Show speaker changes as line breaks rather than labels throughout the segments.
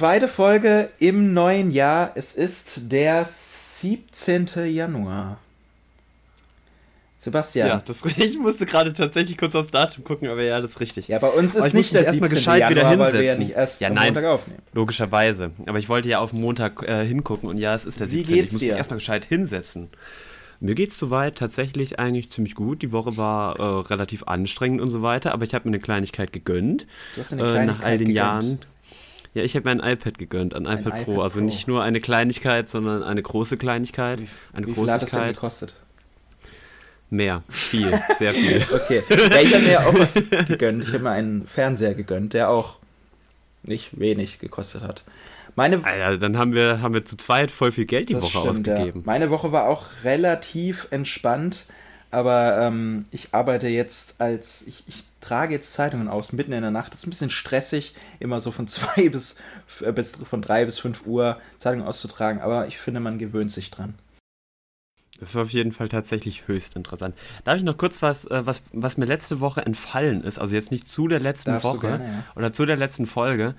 zweite Folge im neuen Jahr. Es ist der 17. Januar. Sebastian.
Ja, das, ich musste gerade tatsächlich kurz aufs Datum gucken, aber ja, das ist richtig.
Ja, bei uns ist nicht der 17.
gescheit Januar, wieder hinsetzen.
weil wir ja nicht erst
ja,
am
nein,
Montag aufnehmen.
Logischerweise. Aber ich wollte ja auf Montag äh, hingucken und ja, es ist der
Wie
17.
geht's
ich muss
dir?
mich erstmal gescheit hinsetzen. Mir geht's soweit tatsächlich eigentlich ziemlich gut. Die Woche war äh, relativ anstrengend und so weiter, aber ich habe mir eine Kleinigkeit gegönnt.
Du hast eine
äh, nach
Kleinigkeit
all den
gegönnt.
Jahren. Ja, ich habe mir ein iPad gegönnt, ein iPad
iPad
Pro. Also
Pro.
nicht nur eine Kleinigkeit, sondern eine große Kleinigkeit. Eine
Wie viel hat das denn
Großigkeit.
gekostet?
Mehr, viel, sehr viel.
Okay. Ja, ich habe mir auch was gegönnt. Ich habe mir einen Fernseher gegönnt, der auch nicht wenig gekostet hat. Meine,
Alter, dann haben wir, haben wir zu zweit voll viel Geld die Woche
stimmt,
ausgegeben.
Ja. Meine Woche war auch relativ entspannt, aber ähm, ich arbeite jetzt als, ich, ich trage jetzt Zeitungen aus, mitten in der Nacht. Das ist ein bisschen stressig, immer so von zwei bis, äh, bis von drei bis fünf Uhr Zeitungen auszutragen, aber ich finde, man gewöhnt sich dran.
Das ist auf jeden Fall tatsächlich höchst interessant. Darf ich noch kurz was, äh, was, was mir letzte Woche entfallen ist, also jetzt nicht zu der letzten
Darfst
Woche
gerne, ja.
oder zu der letzten Folge,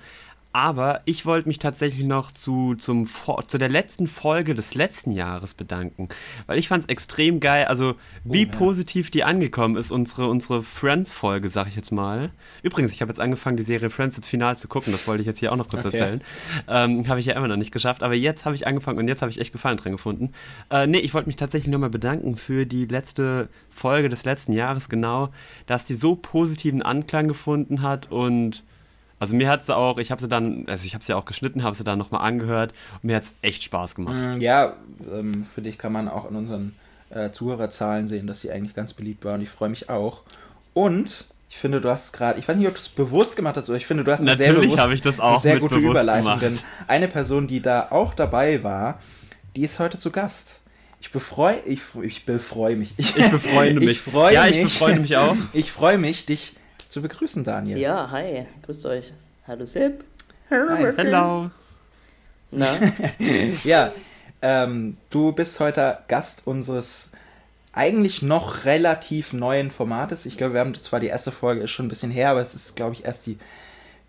aber ich wollte mich tatsächlich noch zu, zum, zu der letzten Folge des letzten Jahres bedanken, weil ich fand es extrem geil, also wie
Oh, ja.
positiv die angekommen ist, unsere, unsere Friends-Folge, sag ich jetzt mal. Übrigens, ich habe jetzt angefangen, die Serie Friends jetzt final zu gucken, das wollte ich jetzt hier auch noch kurz
Okay.
erzählen. Ähm, habe ich ja immer noch nicht geschafft, aber jetzt habe ich angefangen und jetzt habe ich echt Gefallen dran gefunden. Äh, nee, ich wollte mich tatsächlich nochmal bedanken für die letzte Folge des letzten Jahres, genau, dass die so positiven Anklang gefunden hat und also mir hat sie auch, ich habe sie dann, also ich habe sie auch geschnitten, habe sie dann nochmal angehört und mir hat es echt Spaß gemacht.
Mm, Ja, ähm, für dich kann man auch in unseren äh, Zuhörerzahlen sehen, dass sie eigentlich ganz beliebt war und ich freue mich auch. Und ich finde, du hast gerade, ich weiß nicht, ob du es bewusst gemacht hast, aber ich finde, du hast eine sehr,
Natürlich
bewusst,
habe ich das auch
eine sehr gute
bewusst
Überleitung,
gemacht.
denn eine Person, die da auch dabei war, die ist heute zu Gast. Ich befreue, ich, ich befreue mich.
Ich befreunde mich.
Ich freue
ja,
mich.
ich befreunde mich auch.
Ich freue mich, dich zu begrüßen, Daniel.
Ja, hi, grüßt euch. Hallo Sepp.
Hi.
Hello.
Na,
Ja, ähm, du bist heute Gast unseres eigentlich noch relativ neuen Formates. Ich glaube, wir haben zwar die erste Folge ist schon ein bisschen her, aber es ist, glaube ich, erst die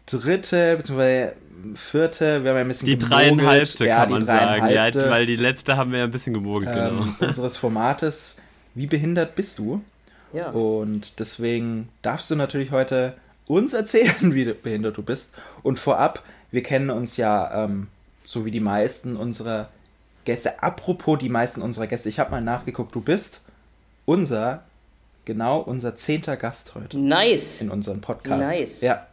dritte bzw. vierte. Wir haben ja ein bisschen
Die
gemogelt.
dreieinhalbte
ja,
kann
die
man sagen. Ja, weil die letzte haben wir ja ein bisschen gemogelt, genau.
ähm, unseres Formates. Wie behindert bist du?
ja.
Und deswegen darfst du natürlich heute uns erzählen, wie behindert du bist. Und vorab, wir kennen uns ja ähm, so wie die meisten unserer Gäste. Apropos die meisten unserer Gäste, ich habe mal nachgeguckt, du bist unser, genau unser zehnter Gast heute
Nice.
in unserem Podcast.
Nice.
Ja.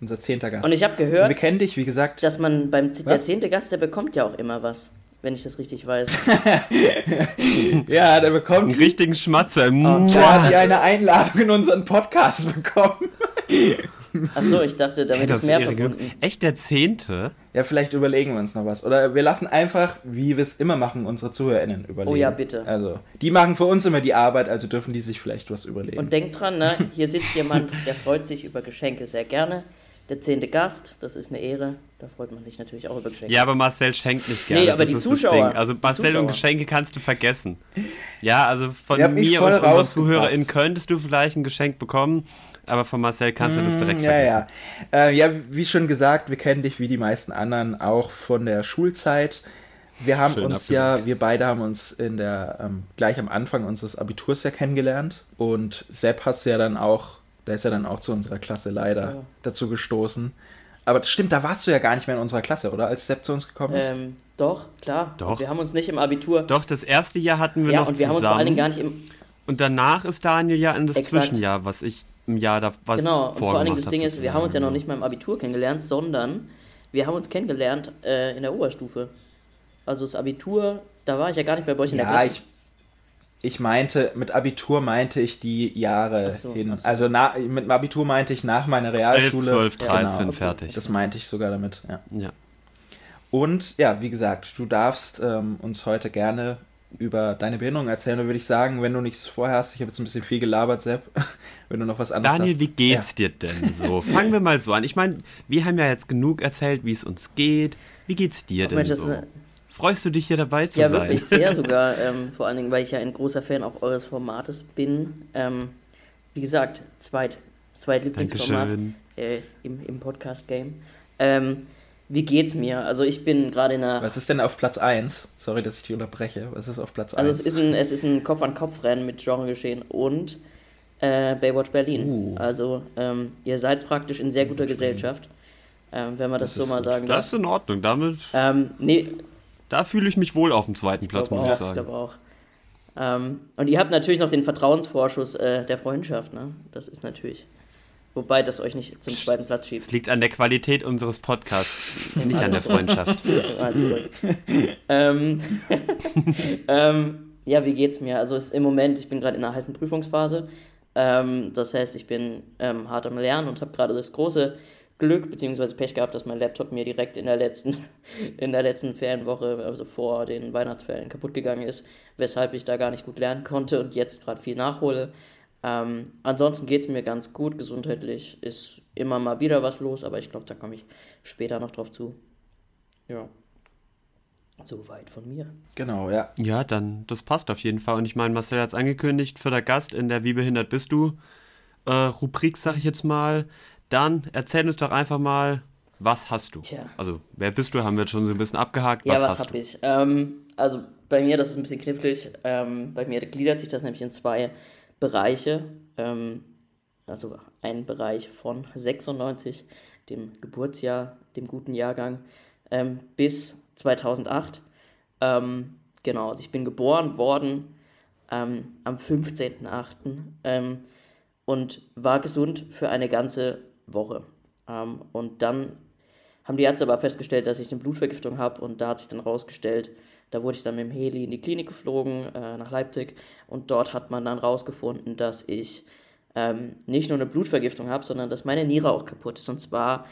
Unser zehnter Gast.
Und ich habe
Und wir
gehört,
kennen dich, wie gesagt.
dass man beim Z der
Was?
zehnte Gast, der bekommt ja auch immer was, wenn ich das richtig weiß.
ja, der bekommt.
Einen richtigen Schmatzer.
Oh, der hat ja eine Einladung in unseren Podcast bekommen.
Achso, ich dachte, damit
das
ist mehr verbunden.
Echt der Zehnte?
Ja, vielleicht überlegen wir uns noch was. Oder wir lassen einfach, wie wir es immer machen, unsere ZuhörerInnen überlegen.
Oh ja, bitte.
Also, die machen für uns immer die Arbeit, also dürfen die sich vielleicht was überlegen.
Und denkt dran, ne, hier sitzt jemand, der freut sich über Geschenke sehr gerne. Der zehnte Gast, das ist eine Ehre. Da freut man sich natürlich auch über Geschenke.
Ja, aber Marcel schenkt nicht gerne.
Nee, aber
das
die
ist das
Zuschauer,
Ding. Also Marcel
Zuschauer.
und Geschenke kannst du vergessen. Ja, also von mir und unseren
rausgebracht.
ZuhörerInnen könntest du vielleicht ein Geschenk bekommen, aber von Marcel kannst du das direkt
ja,
vergessen.
ja. Äh, ja, wie schon gesagt, wir kennen dich wie die meisten anderen auch von der Schulzeit. Wir haben
Schön
uns ja,
abgewürgt.
wir beide haben uns in der, ähm, gleich am Anfang unseres Abiturs ja kennengelernt. Und Sepp hast du ja dann auch, der ist ja dann auch zu unserer Klasse leider
Ja.
dazu gestoßen. Aber das stimmt, da warst du ja gar nicht mehr in unserer Klasse, oder? Als Sepp zu uns gekommen ist.
Ähm, doch, klar.
Doch.
Wir haben uns nicht im Abitur.
Doch, das erste Jahr hatten wir
ja,
noch
und wir haben
zusammen.
uns vor allen Dingen gar nicht im.
Und danach ist Daniel ja in das
Exakt.
Zwischenjahr, was ich im Jahr da was
Genau, und vor allen Dingen das Ding ist, wir haben uns ja noch nicht mal im Abitur kennengelernt, sondern wir haben uns kennengelernt äh, in der Oberstufe. Also das Abitur, da war ich ja gar nicht mehr bei euch in der
Ja,
Klasse.
ich, ich meinte, mit Abitur meinte ich die Jahre
so,
hin.
so.
Also na, mit dem Abitur meinte ich nach meiner
11,
Realschule.
12,
Ja,
13
genau.
fertig.
Das meinte ich sogar damit, ja.
ja.
Und ja, wie gesagt, du darfst ähm, uns heute gerne über deine Behinderung erzählen. Da würde ich sagen, wenn du nichts vorher hast, ich habe jetzt ein bisschen viel gelabert, Sepp, wenn du noch was anderes
Daniel,
hast.
wie geht's dir denn so? Fangen wir mal so an. Ich meine, wir haben ja jetzt genug erzählt, wie es uns geht. Wie geht's dir
Ach,
denn
Mensch, das
so? Freust du dich hier dabei zu
Ja,
sein?
wirklich sehr sogar. Ähm, vor allen Dingen, weil ich ja ein großer Fan auch eures Formates bin. Ähm, wie gesagt, zweit, zweitlieblingsformat äh, im, im Podcast-Game. Ähm, wie geht's mir? Also ich bin gerade in einer.
Was ist denn auf Platz 1? Sorry, dass ich dich unterbreche. Was ist auf Platz 1?
Also es ist ein, es ist ein Kopf-an-Kopf-Rennen mit Genregeschehen und äh, Baywatch Berlin.
Uh.
Also ähm, ihr seid praktisch in sehr guter Gesellschaft, ähm, wenn man das,
Das
so mal
gut.
sagen
Das
darf.
ist in Ordnung. Damit,
Ähm, nee,
da fühle ich mich wohl auf dem zweiten Platz,
glaube
muss
auch,
ich sagen.
glaube auch. Ähm, und ihr habt natürlich noch den Vertrauensvorschuss äh, der Freundschaft, ne? Das ist natürlich. Wobei das euch nicht zum zweiten Platz schiebt.
Es liegt an der Qualität unseres Podcasts, nicht an der Freundschaft.
Ähm, ähm, ja, wie geht's mir? Also im Moment, ich bin gerade in einer heißen Prüfungsphase. Ähm, das heißt, ich bin ähm, hart am Lernen und habe gerade das große Glück bzw. Pech gehabt, dass mein Laptop mir direkt in der letzten in der letzten Ferienwoche, also vor den Weihnachtsferien, kaputt gegangen ist, weshalb ich da gar nicht gut lernen konnte und jetzt gerade viel nachhole. Ähm, ansonsten geht es mir ganz gut. Gesundheitlich ist immer mal wieder was los, aber ich glaube, da komme ich später noch drauf zu. Ja. Soweit von mir.
Genau, ja.
Ja, dann, das passt auf jeden Fall. Und ich meine, Marcel hat es angekündigt, für der Gast in der Wie behindert bist du äh, Rubrik, sag ich jetzt mal. Dann erzähl uns doch einfach mal, was hast du?
Tja.
Also, wer bist du, haben wir jetzt schon so ein bisschen abgehakt.
Ja, was,
hast
hab
du?
ich? Ähm, also bei mir, das ist ein bisschen knifflig. Ähm, bei mir gliedert sich das nämlich in zwei Bereiche. Ähm, also ein Bereich von 96, dem Geburtsjahr, dem guten Jahrgang, ähm, bis 2008. Ähm, genau, also ich bin geboren worden ähm, am 15.08. Ähm, und war gesund für eine ganze Woche. Ähm, und dann haben die Ärzte aber festgestellt, dass ich eine Blutvergiftung habe und da hat sich dann rausgestellt, da wurde ich dann mit dem Heli in die Klinik geflogen, äh, nach Leipzig und dort hat man dann rausgefunden, dass ich ähm, nicht nur eine Blutvergiftung habe, sondern dass meine Niere auch kaputt ist und zwar,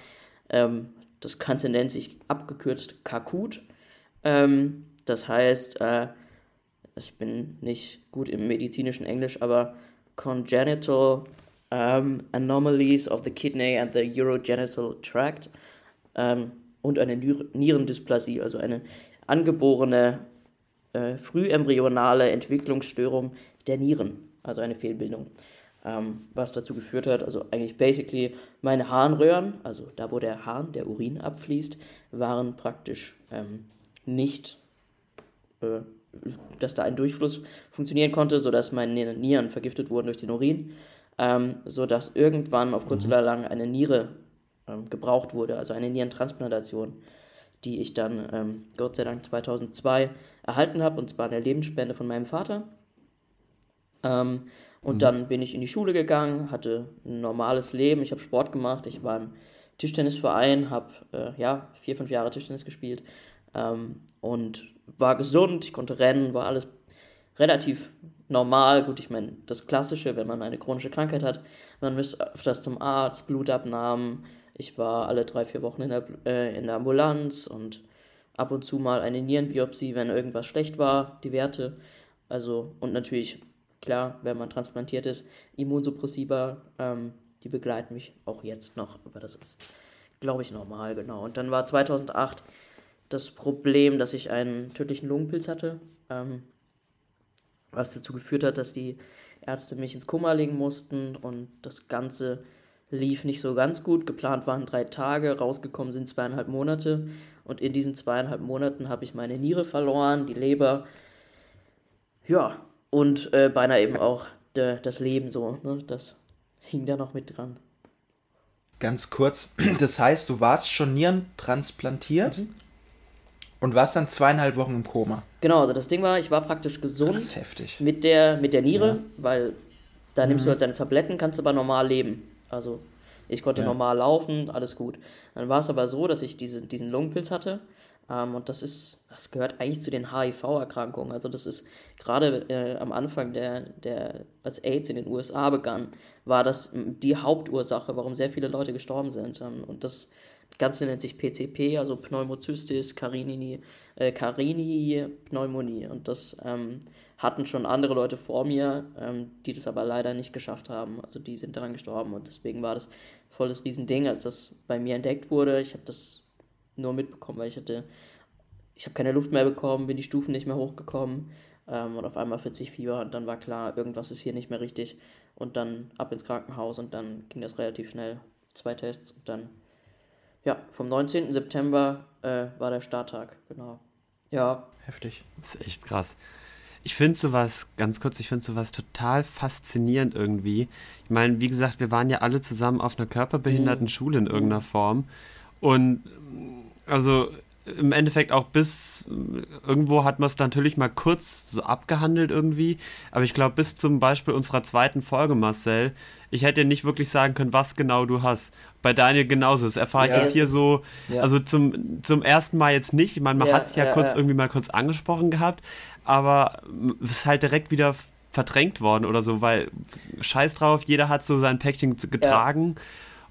ähm, das Ganze nennt sich abgekürzt Kakut, ähm, das heißt, äh, ich bin nicht gut im medizinischen Englisch, aber congenital um, anomalies of the kidney and the urogenital tract ähm, und eine Nier- Nierendysplasie, also eine angeborene äh, frühembryonale Entwicklungsstörung der Nieren, also eine Fehlbildung. Ähm, was dazu geführt hat, also eigentlich basically meine Harnröhren, also da wo der Harn, der Urin abfließt, waren praktisch ähm, nicht äh, dass da ein Durchfluss funktionieren konnte, sodass meine Nieren vergiftet wurden durch den Urin, ähm, sodass irgendwann auf kurz oder lang eine Niere ähm, gebraucht wurde, also eine Nierentransplantation, die ich dann ähm, Gott sei Dank 2002 erhalten habe, und zwar eine Lebensspende von meinem Vater. Ähm, und dann bin ich in die Schule gegangen, hatte ein normales Leben, ich habe Sport gemacht, ich war im Tischtennisverein, habe äh, ja, vier, fünf Jahre Tischtennis gespielt ähm, und war gesund, ich konnte rennen, war alles relativ normal. Gut, ich meine, das Klassische, wenn man eine chronische Krankheit hat, man müsste öfters zum Arzt, Blutabnahmen. Ich war alle drei, vier Wochen in der, äh, in der Ambulanz und ab und zu mal eine Nierenbiopsie, wenn irgendwas schlecht war, die Werte. Also, und natürlich, klar, wenn man transplantiert ist, Immunsuppressiva, ähm, die begleiten mich auch jetzt noch, aber das ist, glaube ich, normal, genau. Und dann war 2008 das Problem, dass ich einen tödlichen Lungenpilz hatte, ähm, was dazu geführt hat, dass die Ärzte mich ins Koma legen mussten und das Ganze lief nicht so ganz gut. Geplant waren drei Tage, rausgekommen sind zweieinhalb Monate und in diesen zweieinhalb Monaten habe ich meine Niere verloren, die Leber, ja, und äh, beinahe eben auch de, das Leben so, ne? das hing da noch mit dran.
Ganz kurz, das heißt, du warst schon nierentransplantiert
Mhm.
und warst dann zweieinhalb Wochen im Koma.
Genau, also das Ding war, ich war praktisch gesund. Mit der, mit der Niere, weil da nimmst du halt deine Tabletten, kannst aber normal leben. Also ich konnte
Ja.
normal laufen, alles gut. Dann war es aber so, dass ich diese, diesen Lungenpilz hatte. Ähm, und das ist, das gehört eigentlich zu den HIV-Erkrankungen. Also das ist gerade äh, am Anfang der, der, als AIDS in den USA begann, war das die Hauptursache, warum sehr viele Leute gestorben sind. Ähm, und das Ganze nennt sich PCP, also Pneumocystis carinii, äh, carinii Pneumonie. Und das ähm, hatten schon andere Leute vor mir, ähm, die das aber leider nicht geschafft haben. Also die sind daran gestorben und deswegen war das voll das Riesending, als das bei mir entdeckt wurde. Ich habe das nur mitbekommen, weil ich hatte, ich habe keine Luft mehr bekommen, bin die Stufen nicht mehr hochgekommen ähm, und auf einmal 40 Fieber und dann war klar, irgendwas ist hier nicht mehr richtig und dann ab ins Krankenhaus und dann ging das relativ schnell. Zwei Tests und dann ja, vom 19. September äh, war der Starttag, genau. Ja.
Heftig.
Das ist echt krass. Ich finde sowas, ganz kurz, ich finde sowas total faszinierend irgendwie. Ich meine, wie gesagt, wir waren ja alle zusammen auf einer körperbehinderten mhm. Schule in irgendeiner Form. Und also im Endeffekt auch bis irgendwo hat man es natürlich mal kurz so abgehandelt irgendwie, aber ich glaube bis zum Beispiel unserer zweiten Folge, Marcel, ich hätte nicht wirklich sagen können, was genau du hast. Bei Daniel genauso, das erfahre ja, ich jetzt hier so, ja. also zum, zum ersten Mal jetzt nicht, ich meine, man ja, hat es ja, kurz irgendwie mal kurz angesprochen gehabt, aber es ist halt direkt wieder verdrängt worden oder so, weil scheiß drauf, jeder hat so sein Päckchen getragen.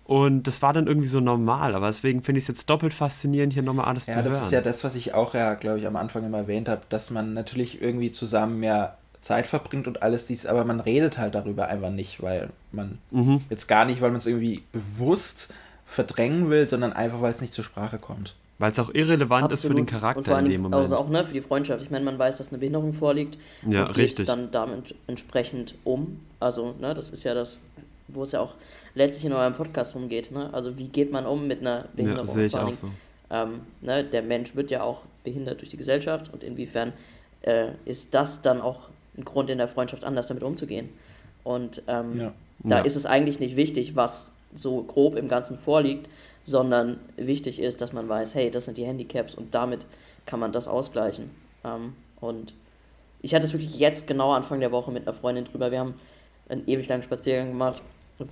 Und das war dann irgendwie so normal, aber deswegen finde ich es jetzt doppelt faszinierend, hier nochmal alles
ja,
zu hören.
Ja, das ist ja das, was ich auch ja, glaube ich, am Anfang immer erwähnt habe, dass man natürlich irgendwie zusammen mehr Zeit verbringt und alles dies, aber man redet halt darüber einfach nicht, weil man mhm. jetzt gar nicht, weil man es irgendwie bewusst verdrängen will, sondern einfach, weil es nicht zur Sprache kommt.
Weil es auch irrelevant Absolut. ist für den Charakter und vor allem, in dem Moment.
Also auch ne, für die Freundschaft. Ich meine, man weiß, dass eine Behinderung vorliegt.
Ja, und richtig.
Geht dann damit entsprechend um. Also, ne, das ist ja das, wo es ja auch letztlich in eurem Podcast rumgeht. Ne? Also wie geht man um mit einer Behinderung? Ja,
sehe ich auch so.
Ähm, ne, der Mensch wird ja auch behindert durch die Gesellschaft und inwiefern äh, ist das dann auch ein Grund in der Freundschaft anders damit umzugehen? Und ähm, ja. da ja. ist es eigentlich nicht wichtig, was so grob im Ganzen vorliegt, sondern wichtig ist, dass man weiß, hey, das sind die Handicaps und damit kann man das ausgleichen. Ähm, und ich hatte es wirklich jetzt genau Anfang der Woche mit einer Freundin drüber. Wir haben einen ewig langen Spaziergang gemacht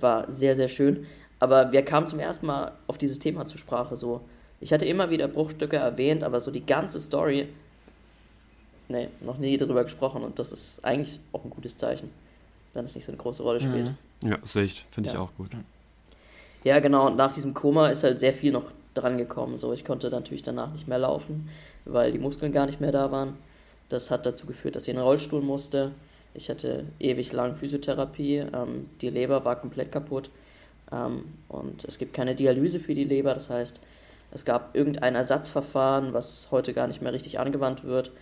war sehr, sehr schön. Aber wir kamen zum ersten Mal auf dieses Thema zur Sprache. So, ich hatte immer wieder Bruchstücke erwähnt, aber so die ganze Story, nee, noch nie darüber gesprochen. Und das ist eigentlich auch ein gutes Zeichen, wenn es nicht so eine große Rolle spielt.
Ja, sehe ich, finde ja. ich auch gut.
Ja, genau. Und nach diesem Koma ist halt sehr viel noch dran gekommen. So, ich konnte natürlich danach nicht mehr laufen, weil die Muskeln gar nicht mehr da waren. Das hat dazu geführt, dass ich in den Rollstuhl musste. Ich hatte ewig lang Physiotherapie, ähm, die Leber war komplett kaputt ähm, und es gibt keine Dialyse für die Leber, das heißt, es gab irgendein Ersatzverfahren, was heute gar nicht mehr richtig angewandt wird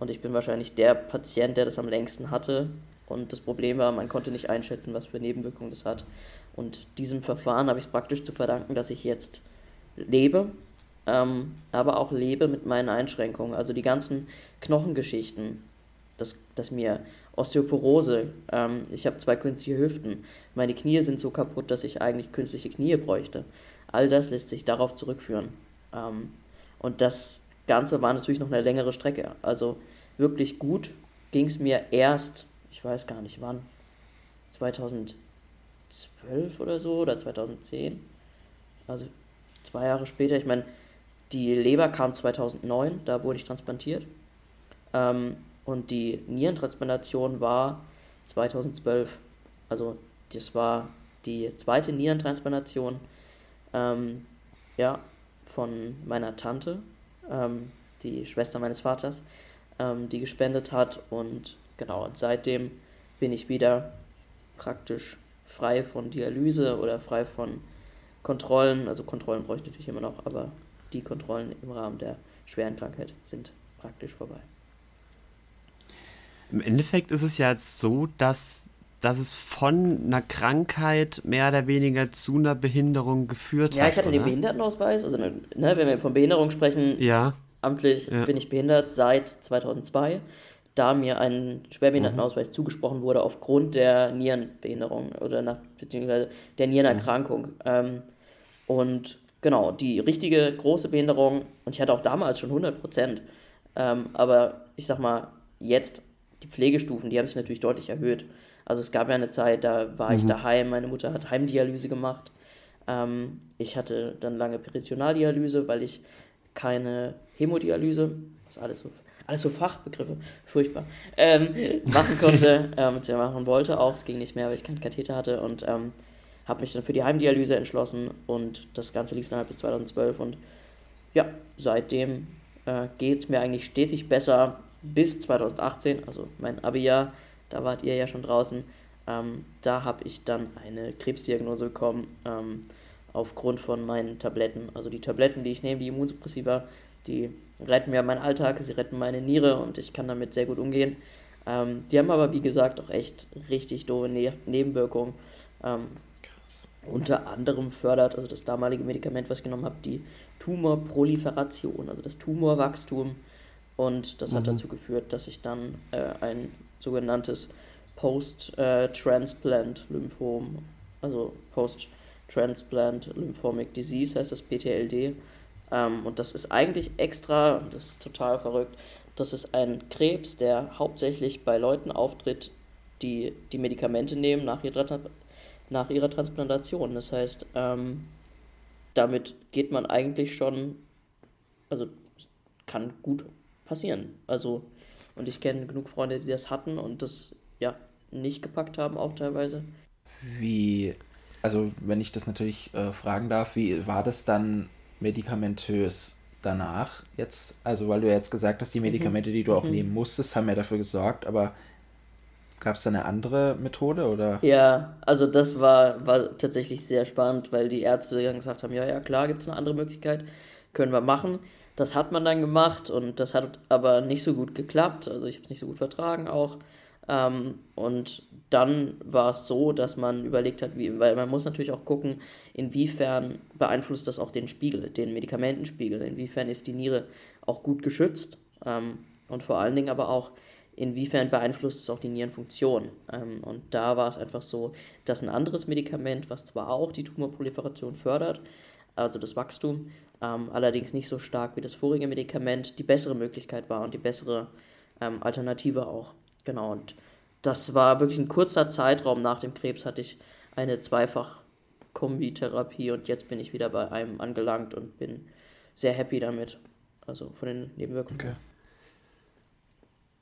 und ich bin wahrscheinlich der Patient, der das am längsten hatte. Und das Problem war, man konnte nicht einschätzen, was für Nebenwirkungen das hat. Und diesem Verfahren habe ich es praktisch zu verdanken, dass ich jetzt lebe, ähm, aber auch lebe mit meinen Einschränkungen, also die ganzen Knochengeschichten, dass, dass mir Osteoporose, ähm, ich habe zwei künstliche Hüften, meine Knie sind so kaputt, dass ich eigentlich künstliche Knie bräuchte. All das lässt sich darauf zurückführen. Ähm, und das Ganze war natürlich noch eine längere Strecke. Also wirklich gut ging es mir erst, ich weiß gar nicht wann, 2012 oder so oder 2010. Also zwei Jahre später. Ich meine, die Leber kam 2009, da wurde ich transplantiert. Ähm, und die Nierentransplantation war 2012. Also das war die zweite Nierentransplantation ähm, ja, von meiner Tante, ähm, die Schwester meines Vaters, ähm, die gespendet hat. Und genau, und seitdem bin ich wieder praktisch frei von Dialyse oder frei von Kontrollen. Also Kontrollen bräuchte ich natürlich immer noch, aber die Kontrollen im Rahmen der schweren Krankheit sind praktisch vorbei.
Im Endeffekt ist es ja jetzt so, dass, dass es von einer Krankheit mehr oder weniger zu einer Behinderung geführt
ja,
hat.
Ja, ich hatte oder? den Behindertenausweis. Also, ne, wenn wir von Behinderung sprechen,
ja.
amtlich ja. bin ich behindert seit 2002, da mir ein Schwerbehindertenausweis mhm. zugesprochen wurde aufgrund der Nierenbehinderung oder nach, beziehungsweise der Nierenerkrankung. Mhm. Ähm, und genau, die richtige große Behinderung, und ich hatte auch damals schon 100 Prozent, ähm, aber ich sag mal, jetzt die Pflegestufen, die haben sich natürlich deutlich erhöht. Also es gab ja eine Zeit, da war mhm. ich daheim, meine Mutter hat Heimdialyse gemacht. Ähm, ich hatte dann lange Peritonaldialyse, weil ich keine Hämodialyse, das ist alles so, alles so Fachbegriffe, furchtbar, ähm, machen konnte, ähm, machen wollte auch. Es ging nicht mehr, weil ich keinen Katheter hatte und ähm, habe mich dann für die Heimdialyse entschlossen und das Ganze lief dann halt bis 2012 und ja, seitdem äh, geht es mir eigentlich stetig besser bis 2018, also mein Abi-Jahr, da wart ihr ja schon draußen, ähm, da habe ich dann eine Krebsdiagnose bekommen ähm, aufgrund von meinen Tabletten. Also die Tabletten, die ich nehme, die Immunsuppressiva, die retten mir meinen Alltag, sie retten meine Niere und ich kann damit sehr gut umgehen. Ähm, die haben aber, wie gesagt, auch echt richtig doofe ne Nebenwirkungen. Ähm, unter anderem fördert, also das damalige Medikament, was ich genommen habe, die Tumorproliferation, also das Tumorwachstum. Und das mhm. hat dazu geführt, dass ich dann äh, ein sogenanntes Post-Transplant-Lymphom, also Post-Transplant Lymphomic Disease heißt das PTLD. Ähm, und das ist eigentlich extra, das ist total verrückt, das ist ein Krebs, der hauptsächlich bei Leuten auftritt, die die Medikamente nehmen nach ihrer, nach ihrer Transplantation. Das heißt, ähm, damit geht man eigentlich schon, also kann gut passieren. Also, und ich kenne genug Freunde, die das hatten und das ja nicht gepackt haben, auch teilweise.
Wie, also wenn ich das natürlich äh, fragen darf, wie war das dann medikamentös danach jetzt? Also weil du ja jetzt gesagt hast, die mhm. Medikamente, die du auch mhm. nehmen musstest, haben ja dafür gesorgt, aber gab es da eine andere Methode oder?
Ja, also das war, war tatsächlich sehr spannend, weil die Ärzte dann gesagt haben, ja, ja, klar, gibt es eine andere Möglichkeit, können wir machen. Das hat man dann gemacht und das hat aber nicht so gut geklappt. Also ich habe es nicht so gut vertragen auch. Ähm, und dann war es so, dass man überlegt hat, wie, weil man muss natürlich auch gucken, inwiefern beeinflusst das auch den Spiegel, den Medikamentenspiegel, inwiefern ist die Niere auch gut geschützt ähm, und vor allen Dingen aber auch, inwiefern beeinflusst es auch die Nierenfunktion. Ähm, und da war es einfach so, dass ein anderes Medikament, was zwar auch die Tumorproliferation fördert, also das Wachstum, ähm, allerdings nicht so stark wie das vorige Medikament, die bessere Möglichkeit war und die bessere ähm, Alternative auch. Genau, und das war wirklich ein kurzer Zeitraum nach dem Krebs, hatte ich eine Zweifach-Kombi-Therapie und jetzt bin ich wieder bei einem angelangt und bin sehr happy damit. Also von den Nebenwirkungen. Okay.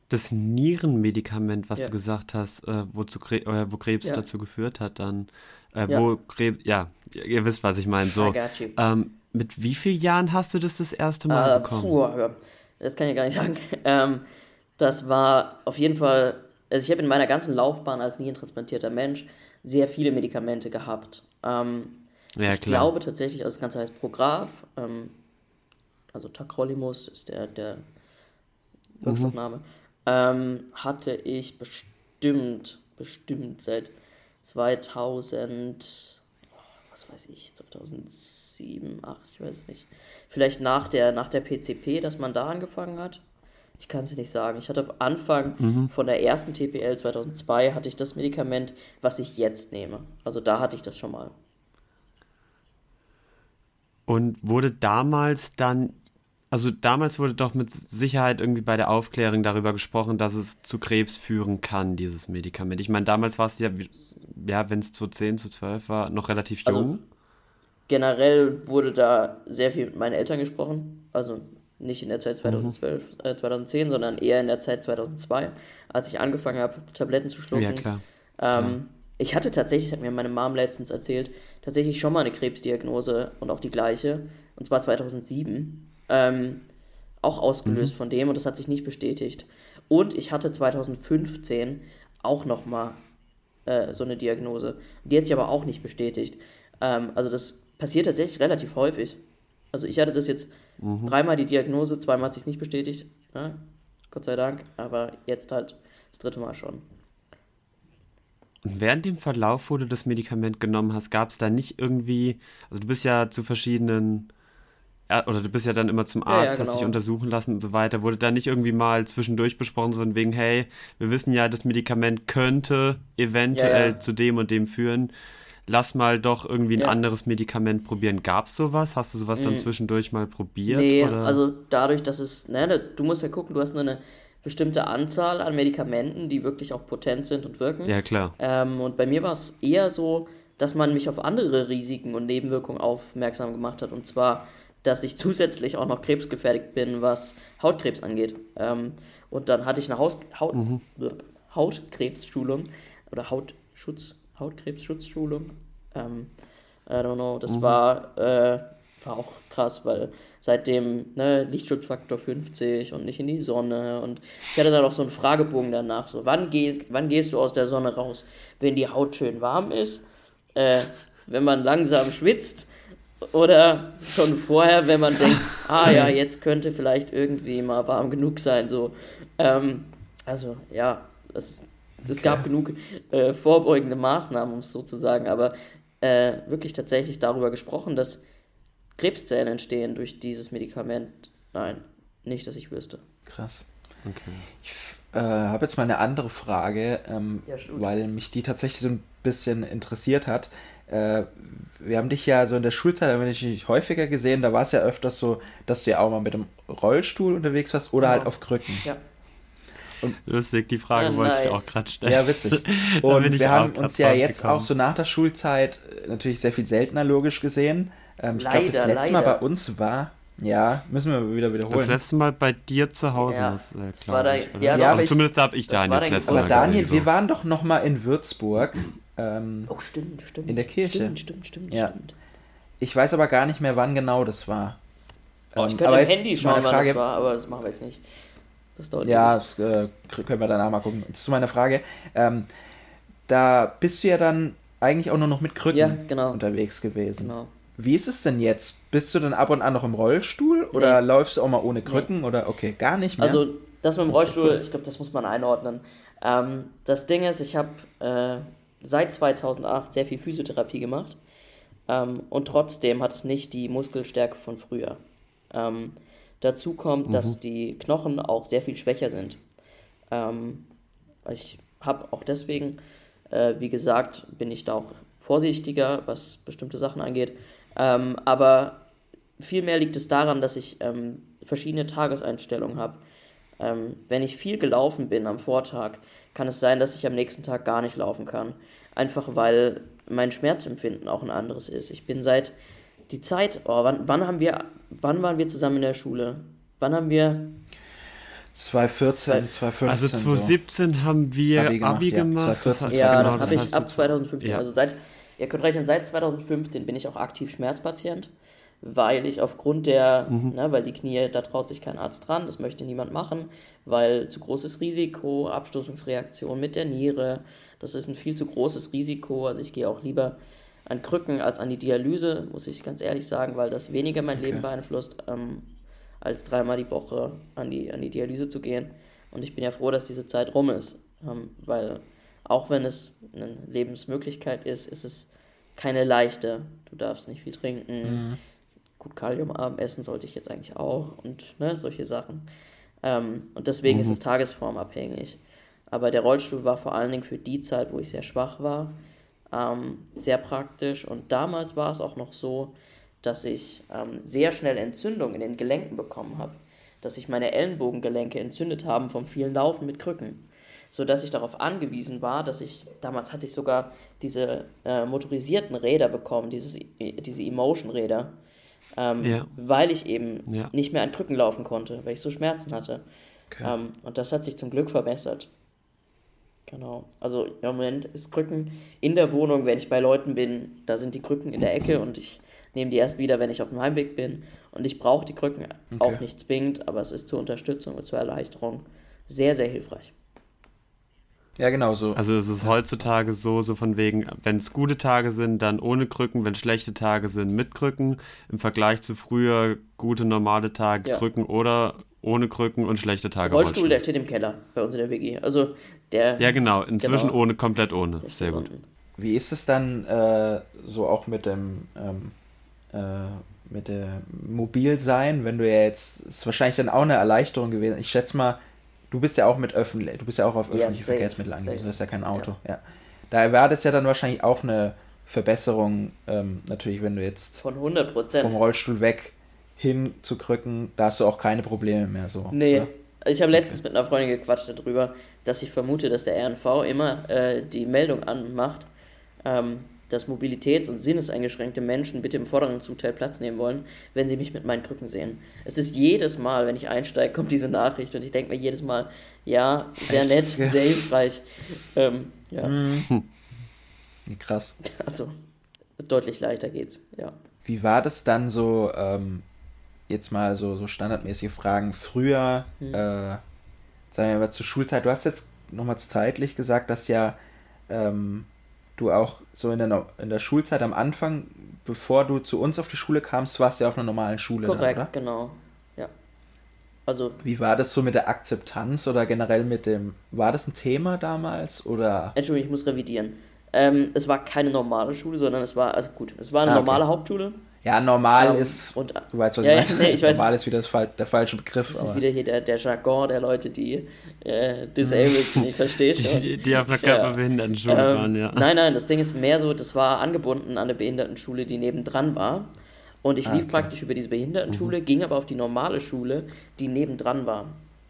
Das Nierenmedikament, was ja. du gesagt hast, äh, wozu Kre äh, wo Krebs ja. dazu geführt hat, dann, äh, ja. wo Krebs, ja, ihr wisst, was ich meine. So, ähm, mit wie vielen Jahren hast du das das erste Mal uh, bekommen? Puh,
das kann ich gar nicht sagen. Ähm, das war auf jeden Fall, also ich habe in meiner ganzen Laufbahn als nierentransplantierter Mensch sehr viele Medikamente gehabt. Ähm, ich glaube tatsächlich, also das Ganze heißt Prograf, ähm, also Tacrolimus ist der, der Wirkstoffname, mhm. Ähm, hatte ich bestimmt, bestimmt seit 2000, was weiß ich, 2007, 2008, ich weiß es nicht. Vielleicht nach der, nach der PCP, dass man da angefangen hat. Ich kann es nicht sagen. Ich hatte am Anfang mhm. von der ersten TPL 2002 hatte ich das Medikament, was ich jetzt nehme. Also da hatte ich das schon mal.
Und wurde damals dann, also damals wurde doch mit Sicherheit irgendwie bei der Aufklärung darüber gesprochen, dass es zu Krebs führen kann, dieses Medikament. Ich meine, damals war es ja, ja wenn es zu 10, zu 12 war, noch relativ also jung. Also,
generell wurde da sehr viel mit meinen Eltern gesprochen. Also nicht in der Zeit 2012, mhm. äh, 2010, sondern eher in der Zeit 2002, als ich angefangen habe, Tabletten zu schlucken. Ja, klar. Ähm, klar. Ich hatte tatsächlich, das hat mir meine Mom letztens erzählt, tatsächlich schon mal eine Krebsdiagnose und auch die gleiche, und zwar 2007. Ähm, auch ausgelöst mhm. von dem und das hat sich nicht bestätigt. Und ich hatte 2015 auch nochmal äh, so eine Diagnose. Die hat sich aber auch nicht bestätigt. Ähm, also das passiert tatsächlich relativ häufig. Also ich hatte das jetzt mhm. dreimal die Diagnose, zweimal hat sich nicht bestätigt, ne? Gott sei Dank, aber jetzt halt das dritte Mal schon.
Und während dem Verlauf, wo du das Medikament genommen hast, gab es da nicht irgendwie, also du bist ja zu verschiedenen, oder du bist ja dann immer zum Arzt, ja, ja, genau. hast dich untersuchen lassen und so weiter, wurde da nicht irgendwie mal zwischendurch besprochen, so von wegen, hey, wir wissen ja, das Medikament könnte eventuell ja, zu dem und dem führen lass mal doch irgendwie ein anderes Medikament probieren. Gab es sowas? Hast du sowas mhm. dann zwischendurch mal probiert?
Nee, oder? also dadurch, dass es, ne, du musst ja gucken, du hast nur eine bestimmte Anzahl an Medikamenten, die wirklich auch potent sind und wirken.
Ja, klar.
Ähm, und bei mir war es eher so, dass man mich auf andere Risiken und Nebenwirkungen aufmerksam gemacht hat. Und zwar, dass ich zusätzlich auch noch krebsgefährdet bin, was Hautkrebs angeht. Ähm, und dann hatte ich eine Haus Haut mhm. Hautkrebsschulung oder Hautschutz Hautkrebsschutzschulung. Ähm, I don't know, das mhm. war, äh, war auch krass, weil seitdem ne, Lichtschutzfaktor 50 und nicht in die Sonne und ich hatte dann auch so einen Fragebogen danach, so wann, geh, wann gehst du aus der Sonne raus? Wenn die Haut schön warm ist, äh, wenn man langsam schwitzt oder schon vorher, wenn man denkt, ah ja, jetzt könnte vielleicht irgendwie mal warm genug sein, so. Ähm, also ja, das ist es okay. gab genug äh, vorbeugende Maßnahmen, um es so zu sagen, aber äh, wirklich tatsächlich darüber gesprochen, dass Krebszellen entstehen durch dieses Medikament. Nein, nicht, dass ich wüsste.
Krass.
Okay.
Ich äh, habe jetzt mal eine andere Frage, ähm,
Ja,
weil mich die tatsächlich so ein bisschen interessiert hat. Äh, wir haben dich ja so in der Schulzeit, haben wir dich häufiger gesehen, da war es ja öfters so, dass du ja auch mal mit dem Rollstuhl unterwegs warst oder
Genau.
halt auf Krücken.
Ja.
Lustig, die Frage
Ah,
wollte ich
nice.
auch gerade stellen.
Ja, witzig.
Da
Und
ich
wir haben uns ja jetzt auch so nach der Schulzeit äh, natürlich sehr viel seltener logisch gesehen. Ähm, ich glaube, das
Leider,
letzte Mal
leider.
bei uns war, ja, müssen wir wieder wiederholen.
Das letzte Mal bei dir zu Hause,
Ja,
das, äh,
das
glaub
war
ich, oder?
ja,
aber
also
ich-
zumindest da habe ich
das
Daniel das
dein
letzte
Aber
Mal
Daniel,
gesehen.
wir waren doch noch mal in Würzburg. Ähm,
Oh, stimmt, stimmt.
In der Kirche.
Stimmt, stimmt, stimmt,
Ja.
stimmt.
ich weiß aber gar nicht mehr, wann genau das war.
Oh, ich
Ähm,
könnte
aber
im Handy schauen, wann das war, aber das machen wir jetzt nicht. Das dauert
Ja, das äh, können wir danach mal gucken. Jetzt zu meiner Frage. Ähm, da bist du ja dann eigentlich auch nur noch mit Krücken
Ja, genau.
unterwegs gewesen.
Genau.
Wie ist es denn jetzt? Bist du dann ab und an noch im Rollstuhl oder läufst du auch mal ohne Krücken oder okay, gar nicht mehr?
Also das mit dem Rollstuhl, ich glaube, das muss man einordnen. Ähm, das Ding ist, ich habe äh, seit 2008 sehr viel Physiotherapie gemacht ähm, und trotzdem hat es nicht die Muskelstärke von früher. Ähm, dazu kommt, dass die Knochen auch sehr viel schwächer sind. Ähm, ich habe auch deswegen, äh, wie gesagt, bin ich da auch vorsichtiger, was bestimmte Sachen angeht. Ähm, aber vielmehr liegt es daran, dass ich ähm, verschiedene Tageseinstellungen habe. Ähm, wenn ich viel gelaufen bin am Vortag, kann es sein, dass ich am nächsten Tag gar nicht laufen kann. Einfach weil mein Schmerzempfinden auch ein anderes ist. Ich bin seit die Zeit, oh, wann, wann haben wir, wann waren wir zusammen in der Schule? Wann haben wir,
2014, 2015.
Also
so.
2017 haben wir
Abi
Abi
gemacht,
gemacht.
ja.
das heißt,
ja,
genau,
dann
das
habe ich ab 2015,
Ja.
also seit, ihr könnt rechnen, seit 2015 bin ich auch aktiv Schmerzpatient, weil ich aufgrund der,
Mhm.
ne, weil die Knie, da traut sich kein Arzt dran, das möchte niemand machen, weil zu großes Risiko, Abstoßungsreaktion mit der Niere, das ist ein viel zu großes Risiko, also ich gehe auch lieber an Krücken als an die Dialyse, muss ich ganz ehrlich sagen, weil das weniger mein Leben beeinflusst, ähm, als dreimal die Woche an die, an die Dialyse zu gehen. Und ich bin ja froh, dass diese Zeit rum ist, ähm, weil auch wenn es eine Lebensmöglichkeit ist, ist es keine leichte. Du darfst nicht viel trinken. Gut, kaliumarm essen sollte ich jetzt eigentlich auch und ne, solche Sachen. Ähm, und deswegen ist es tagesformabhängig. Aber der Rollstuhl war vor allen Dingen für die Zeit, wo ich sehr schwach war, ähm, sehr praktisch. Und damals war es auch noch so, dass ich ähm, sehr schnell Entzündung in den Gelenken bekommen habe. Dass sich meine Ellenbogengelenke entzündet haben vom vielen Laufen mit Krücken. Sodass ich darauf angewiesen war, dass ich, damals hatte ich sogar diese äh, motorisierten Räder bekommen, dieses, diese Emotion-Räder, ähm,
Ja.
weil ich eben
Ja.
nicht mehr an Krücken laufen konnte, weil ich so Schmerzen hatte. Ähm, und das hat sich zum Glück verbessert. Genau. Also im Moment ist Krücken in der Wohnung, wenn ich bei Leuten bin, da sind die Krücken in der Ecke und ich nehme die erst wieder, wenn ich auf dem Heimweg bin. Und ich brauche die Krücken auch nicht zwingend, aber es ist zur Unterstützung und zur Erleichterung sehr, sehr hilfreich.
Ja, genau so.
Also es ist heutzutage so, so von wegen, wenn es gute Tage sind, dann ohne Krücken, wenn schlechte Tage sind, mit Krücken. Im Vergleich zu früher gute normale Tage,
Ja.
Krücken oder ohne Krücken und schlechte Tage.
Der Rollstuhl, der steht im Keller bei uns in der WG. Also der.
Ja, genau. Inzwischen
Genau.
ohne, komplett ohne. Sehr gut.
unten.
Wie ist es dann äh, so auch mit dem ähm, äh, mit der Mobilsein, wenn du ja jetzt ist wahrscheinlich dann auch eine Erleichterung gewesen. Ich schätze mal, du bist ja auch mit öffentlich, du bist ja auch auf
Ja,
öffentliche
safe,
Verkehrsmittel angewiesen, du hast ja kein Auto. Ja. Da war das ja dann wahrscheinlich auch eine Verbesserung, ähm, natürlich, wenn du jetzt
Von 100
vom. Rollstuhl weg hin zu Krücken, da hast du auch keine Probleme mehr so.
Nee.
oder?
Ich habe letztens mit einer Freundin gequatscht darüber, dass ich vermute, dass der RNV immer äh, die Meldung anmacht, ähm, dass mobilitäts- und sinneseingeschränkte Menschen bitte im vorderen Zuteil Platz nehmen wollen, wenn sie mich mit meinen Krücken sehen. Es ist jedes Mal, wenn ich einsteige, kommt diese Nachricht und ich denke mir jedes Mal, ja, sehr nett, sehr hilfreich. Ähm, ja,
Wie krass.
also deutlich leichter geht's, ja.
Wie war das dann so, ähm, jetzt mal so, so standardmäßige Fragen, früher,
Hm.
äh, sagen wir mal zur Schulzeit, du hast jetzt nochmals zeitlich gesagt, dass ja ähm, du auch so in der, in der Schulzeit am Anfang, bevor du zu uns auf die Schule kamst, warst du ja auf einer normalen Schule, dann,
Korrekt,
oder?
genau. Ja. Also
Wie war das so mit der Akzeptanz oder generell mit dem, war das ein Thema damals oder?
Entschuldigung, ich muss revidieren. Ähm, es war keine normale Schule, sondern es war, also gut, es war eine
Ah, okay.
normale Hauptschule.
Ja, normal
Ähm,
ist,
und-
du weißt, was
Ja,
ich
ja,
meine.
nee, ich weiß,
normal ist wieder das, der falsche Begriff.
Das ist wieder hier der, der Jargon der Leute, die äh, Disabled nicht versteht. ja.
Die, die auf einer
Ja.
Körperbehindertenschule
Ähm,
waren, ja.
Nein, nein, das Ding ist mehr so, das war angebunden an eine Behindertenschule, die nebendran war. Und ich
Ah,
lief
okay.
praktisch über diese Behindertenschule, ging aber auf die normale Schule, die nebendran war.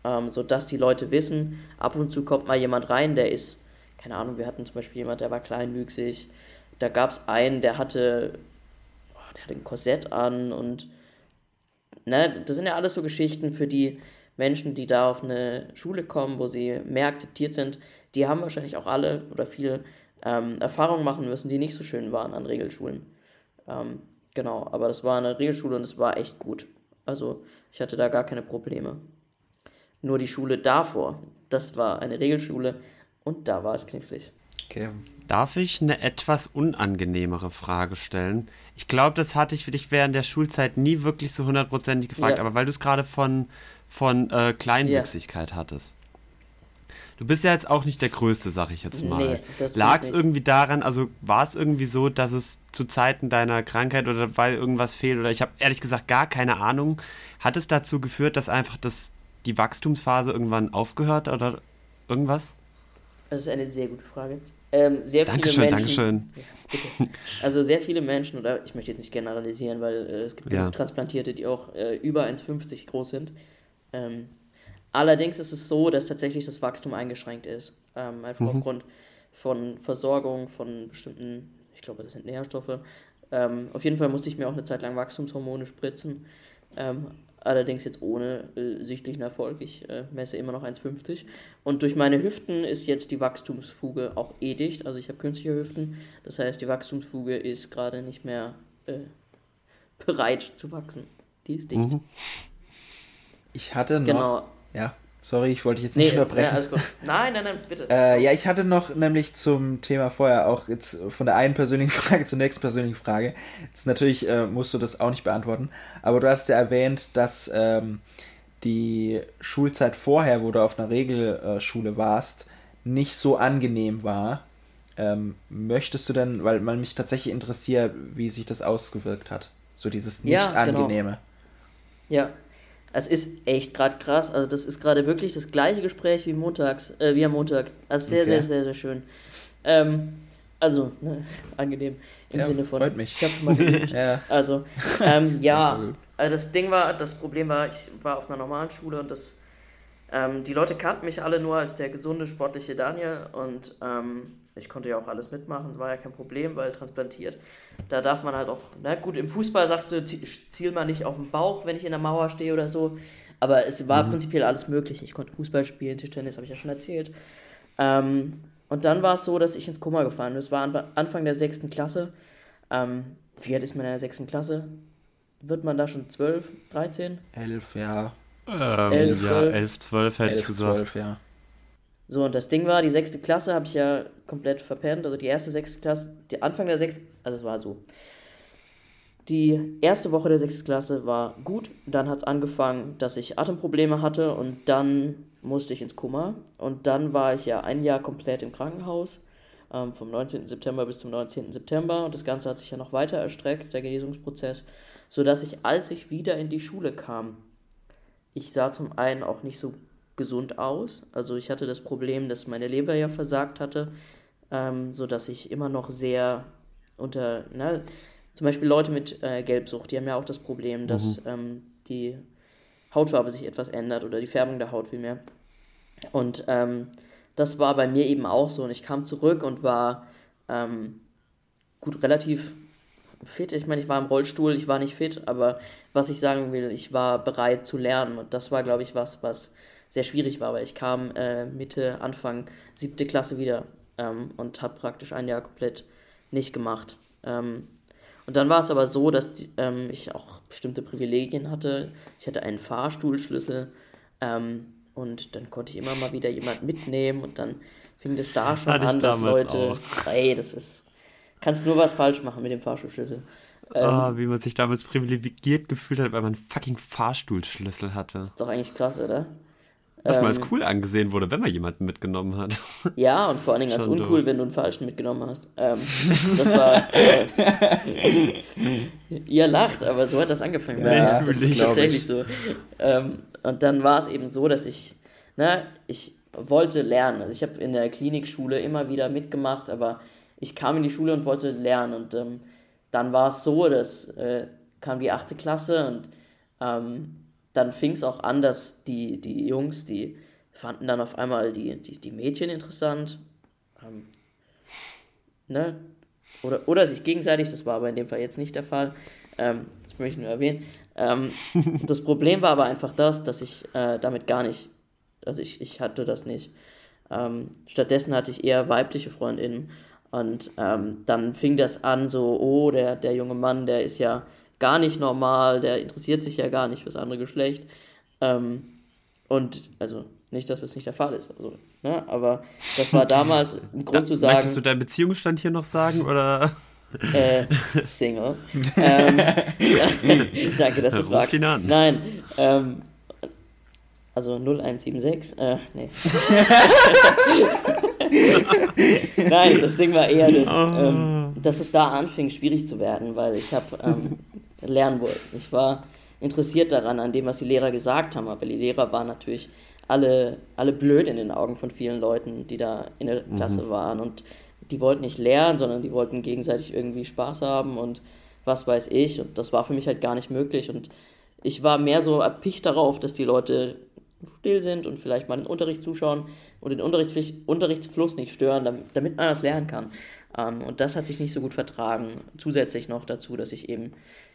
Ähm, sodass die Leute wissen, ab und zu kommt mal jemand rein, der ist, keine Ahnung, wir hatten zum Beispiel jemand, der war kleinwüchsig. Da gab es einen, der hatte, hatte ein Korsett an und ne, das sind ja alles so Geschichten für die Menschen, die da auf eine Schule kommen, wo sie mehr akzeptiert sind. Die haben wahrscheinlich auch alle oder viele ähm, Erfahrungen machen müssen, die nicht so schön waren an Regelschulen. Ähm, genau, aber das war eine Regelschule und es war echt gut. Also ich hatte da gar keine Probleme. Nur die Schule davor, das war eine Regelschule und da war es knifflig.
Okay.
Darf ich eine etwas unangenehmere Frage stellen? Ich glaube, das hatte ich für dich während der Schulzeit nie wirklich so hundertprozentig gefragt,
Ja.
aber weil du es gerade von, von äh, Kleinwüchsigkeit hattest. Du bist ja jetzt auch nicht der Größte, sag ich jetzt mal.
Nee,
Lag es irgendwie daran, also war es irgendwie so, dass es zu Zeiten deiner Krankheit oder weil irgendwas fehlt oder ich habe ehrlich gesagt gar keine Ahnung, hat es dazu geführt, dass einfach das, die Wachstumsphase irgendwann aufgehört oder irgendwas?
Das ist eine sehr gute Frage. Ähm, sehr
Dankeschön,
viele Menschen,
Dankeschön.
Bitte. Also sehr viele Menschen, oder ich möchte jetzt nicht generalisieren, weil äh, es gibt
Ja.
genug Transplantierte, die auch äh, über 1,50 groß sind. Ähm, allerdings ist es so, dass tatsächlich das Wachstum eingeschränkt ist. Ähm, einfach
Mhm.
aufgrund von Versorgung, von bestimmten, ich glaube, das sind Nährstoffe. Ähm, auf jeden Fall musste ich mir auch eine Zeit lang Wachstumshormone spritzen. Allerdings jetzt ohne äh, sichtlichen Erfolg. Ich äh, messe immer noch 1,50. Und durch meine Hüften ist jetzt die Wachstumsfuge auch eh dicht. Also ich habe künstliche Hüften. Das heißt, die Wachstumsfuge ist gerade nicht mehr äh, bereit zu wachsen. Die ist dicht.
Mhm.
Ich hatte noch.
Genau.
Ja, sorry, ich wollte dich jetzt
Nee,
nicht
ja,
unterbrechen.
alles gut. Nein, nein, nein, bitte.
Äh, ja, ich hatte noch nämlich zum Thema vorher auch jetzt von der einen persönlichen Frage zur nächsten persönlichen Frage. Jetzt natürlich äh, musst du das auch nicht beantworten, aber du hast ja erwähnt, dass ähm, die Schulzeit vorher, wo du auf einer Regelschule warst, nicht so angenehm war. Ähm, möchtest du denn, weil man mich tatsächlich interessiert, wie sich das ausgewirkt hat, so dieses nicht
Ja, genau. Ja, es ist echt gerade krass. Also das ist gerade wirklich das gleiche Gespräch wie montags, äh, wie am Montag. Also sehr,
Okay.
sehr, sehr, sehr schön. Ähm, also, ne, angenehm im
Ja,
Sinne von.
freut mich.
Ich habe schon mal geübt.
Ja,
Also, ähm, ja, also das Ding war, das Problem war, ich war auf einer normalen Schule und das, ähm, die Leute kannten mich alle nur als der gesunde, sportliche Daniel und ähm, ich konnte ja auch alles mitmachen, war ja kein Problem, weil transplantiert. Da darf man halt auch, na gut, im Fußball sagst du, zie- ziel mal nicht auf den Bauch, wenn ich in der Mauer stehe oder so, aber es war prinzipiell alles möglich. Ich konnte Fußball spielen, Tischtennis, habe ich ja schon erzählt. Ähm, und dann war es so, dass ich ins Koma gefallen bin. Es war an, Anfang der sechsten Klasse. Ähm, wie alt ist man in der sechsten Klasse? Wird man da schon 12, 13?
elf, ja,
Ähm,
Elf,
ja,
zwölf.
11, 12 hätte ich
elf,
gesagt.
zwölf, ja.
So, und das Ding war, die sechste Klasse habe ich ja komplett verpennt. Also die erste sechste Klasse, der Anfang der sechsten, also es war so. Die erste Woche der sechsten Klasse war gut. Dann hat es angefangen, dass ich Atemprobleme hatte und dann musste ich ins Koma. Und dann war ich ja ein Jahr komplett im Krankenhaus. Ähm, vom 19. September bis zum 19. September. Und das Ganze hat sich ja noch weiter erstreckt, der Genesungsprozess. Sodass ich, als ich wieder in die Schule kam, ich sah zum einen auch nicht so gesund aus. Also ich hatte das Problem, dass meine Leber ja versagt hatte, ähm, sodass ich immer noch sehr unter, ne, zum Beispiel Leute mit äh, Gelbsucht, die haben ja auch das Problem, dass ähm, die Hautfarbe sich etwas ändert oder die Färbung der Haut vielmehr. Und ähm, das war bei mir eben auch so. Und ich kam zurück und war ähm, gut relativ fit. Ich meine, ich war im Rollstuhl, ich war nicht fit, aber was ich sagen will, ich war bereit zu lernen. Und das war, glaube ich, was, was sehr schwierig war, weil ich kam äh, Mitte, Anfang siebte Klasse wieder ähm, und habe praktisch ein Jahr komplett nicht gemacht. Ähm, und dann war es aber so, dass die, ähm, ich auch bestimmte Privilegien hatte. Ich hatte einen Fahrstuhlschlüssel ähm, und dann konnte ich immer mal wieder jemand mitnehmen und dann fing das da schon
Hatte
an, dass Leute, ey, das ist, kannst nur was falsch machen mit dem Fahrstuhlschlüssel. Ähm,
Ah, wie man sich damals privilegiert gefühlt hat, weil man einen fucking Fahrstuhlschlüssel hatte.
Ist doch eigentlich krass, oder?
Was ähm, mal als cool angesehen wurde, wenn man jemanden mitgenommen hat.
Ja, und vor allen Dingen als uncool, doof. wenn du einen falschen mitgenommen hast. Ähm, das war. Äh, ihr lacht, aber so hat das angefangen. Ja, das ist tatsächlich so. Ähm, und dann war es eben so, dass ich, na, ich wollte lernen. Also ich habe in der Klinikschule immer wieder mitgemacht, aber ich kam in die Schule und wollte lernen. Und ähm, dann war es so, dass äh, kam die achte Klasse und ähm, dann fing es auch an, dass die, die Jungs, die fanden dann auf einmal die, die, die Mädchen interessant. Ähm, ne? oder, oder sich gegenseitig, das war aber in dem Fall jetzt nicht der Fall. Ähm, das möchte ich nur erwähnen. Ähm, das Problem war aber einfach das, dass ich äh, damit gar nicht, also ich, ich hatte das nicht. Ähm, stattdessen hatte ich eher weibliche Freundinnen. Und ähm, dann fing das an, so, oh, der, der junge Mann, der ist ja gar nicht normal, der interessiert sich ja gar nicht fürs andere Geschlecht. Ähm, und also nicht, dass das nicht der Fall ist, also, ne? aber das war damals ein Grund da, zu sagen. Möchtest
du deinen Beziehungsstand hier noch sagen oder?
Äh, Single. ähm, danke, dass du Ruf fragst. Ihn an. Nein, ähm, also 0176, äh, nee. Nein, das Ding war eher, dass, oh. ähm, dass es da anfing, schwierig zu werden, weil ich habe ähm, lernen wollte. Ich war interessiert daran, an dem, was die Lehrer gesagt haben, aber die Lehrer waren natürlich alle, alle blöd in den Augen von vielen Leuten, die da in der mhm. Klasse mhm. waren und die wollten nicht lernen, sondern die wollten gegenseitig irgendwie Spaß haben und was weiß ich und das war für mich halt gar nicht möglich und ich war mehr so erpicht darauf, dass die Leute still sind und vielleicht mal den Unterricht zuschauen und den Unterrichts Unterrichtsfluss nicht stören, damit, damit man das lernen kann. Ähm, und das hat sich nicht so gut vertragen. Zusätzlich noch dazu, dass ich eben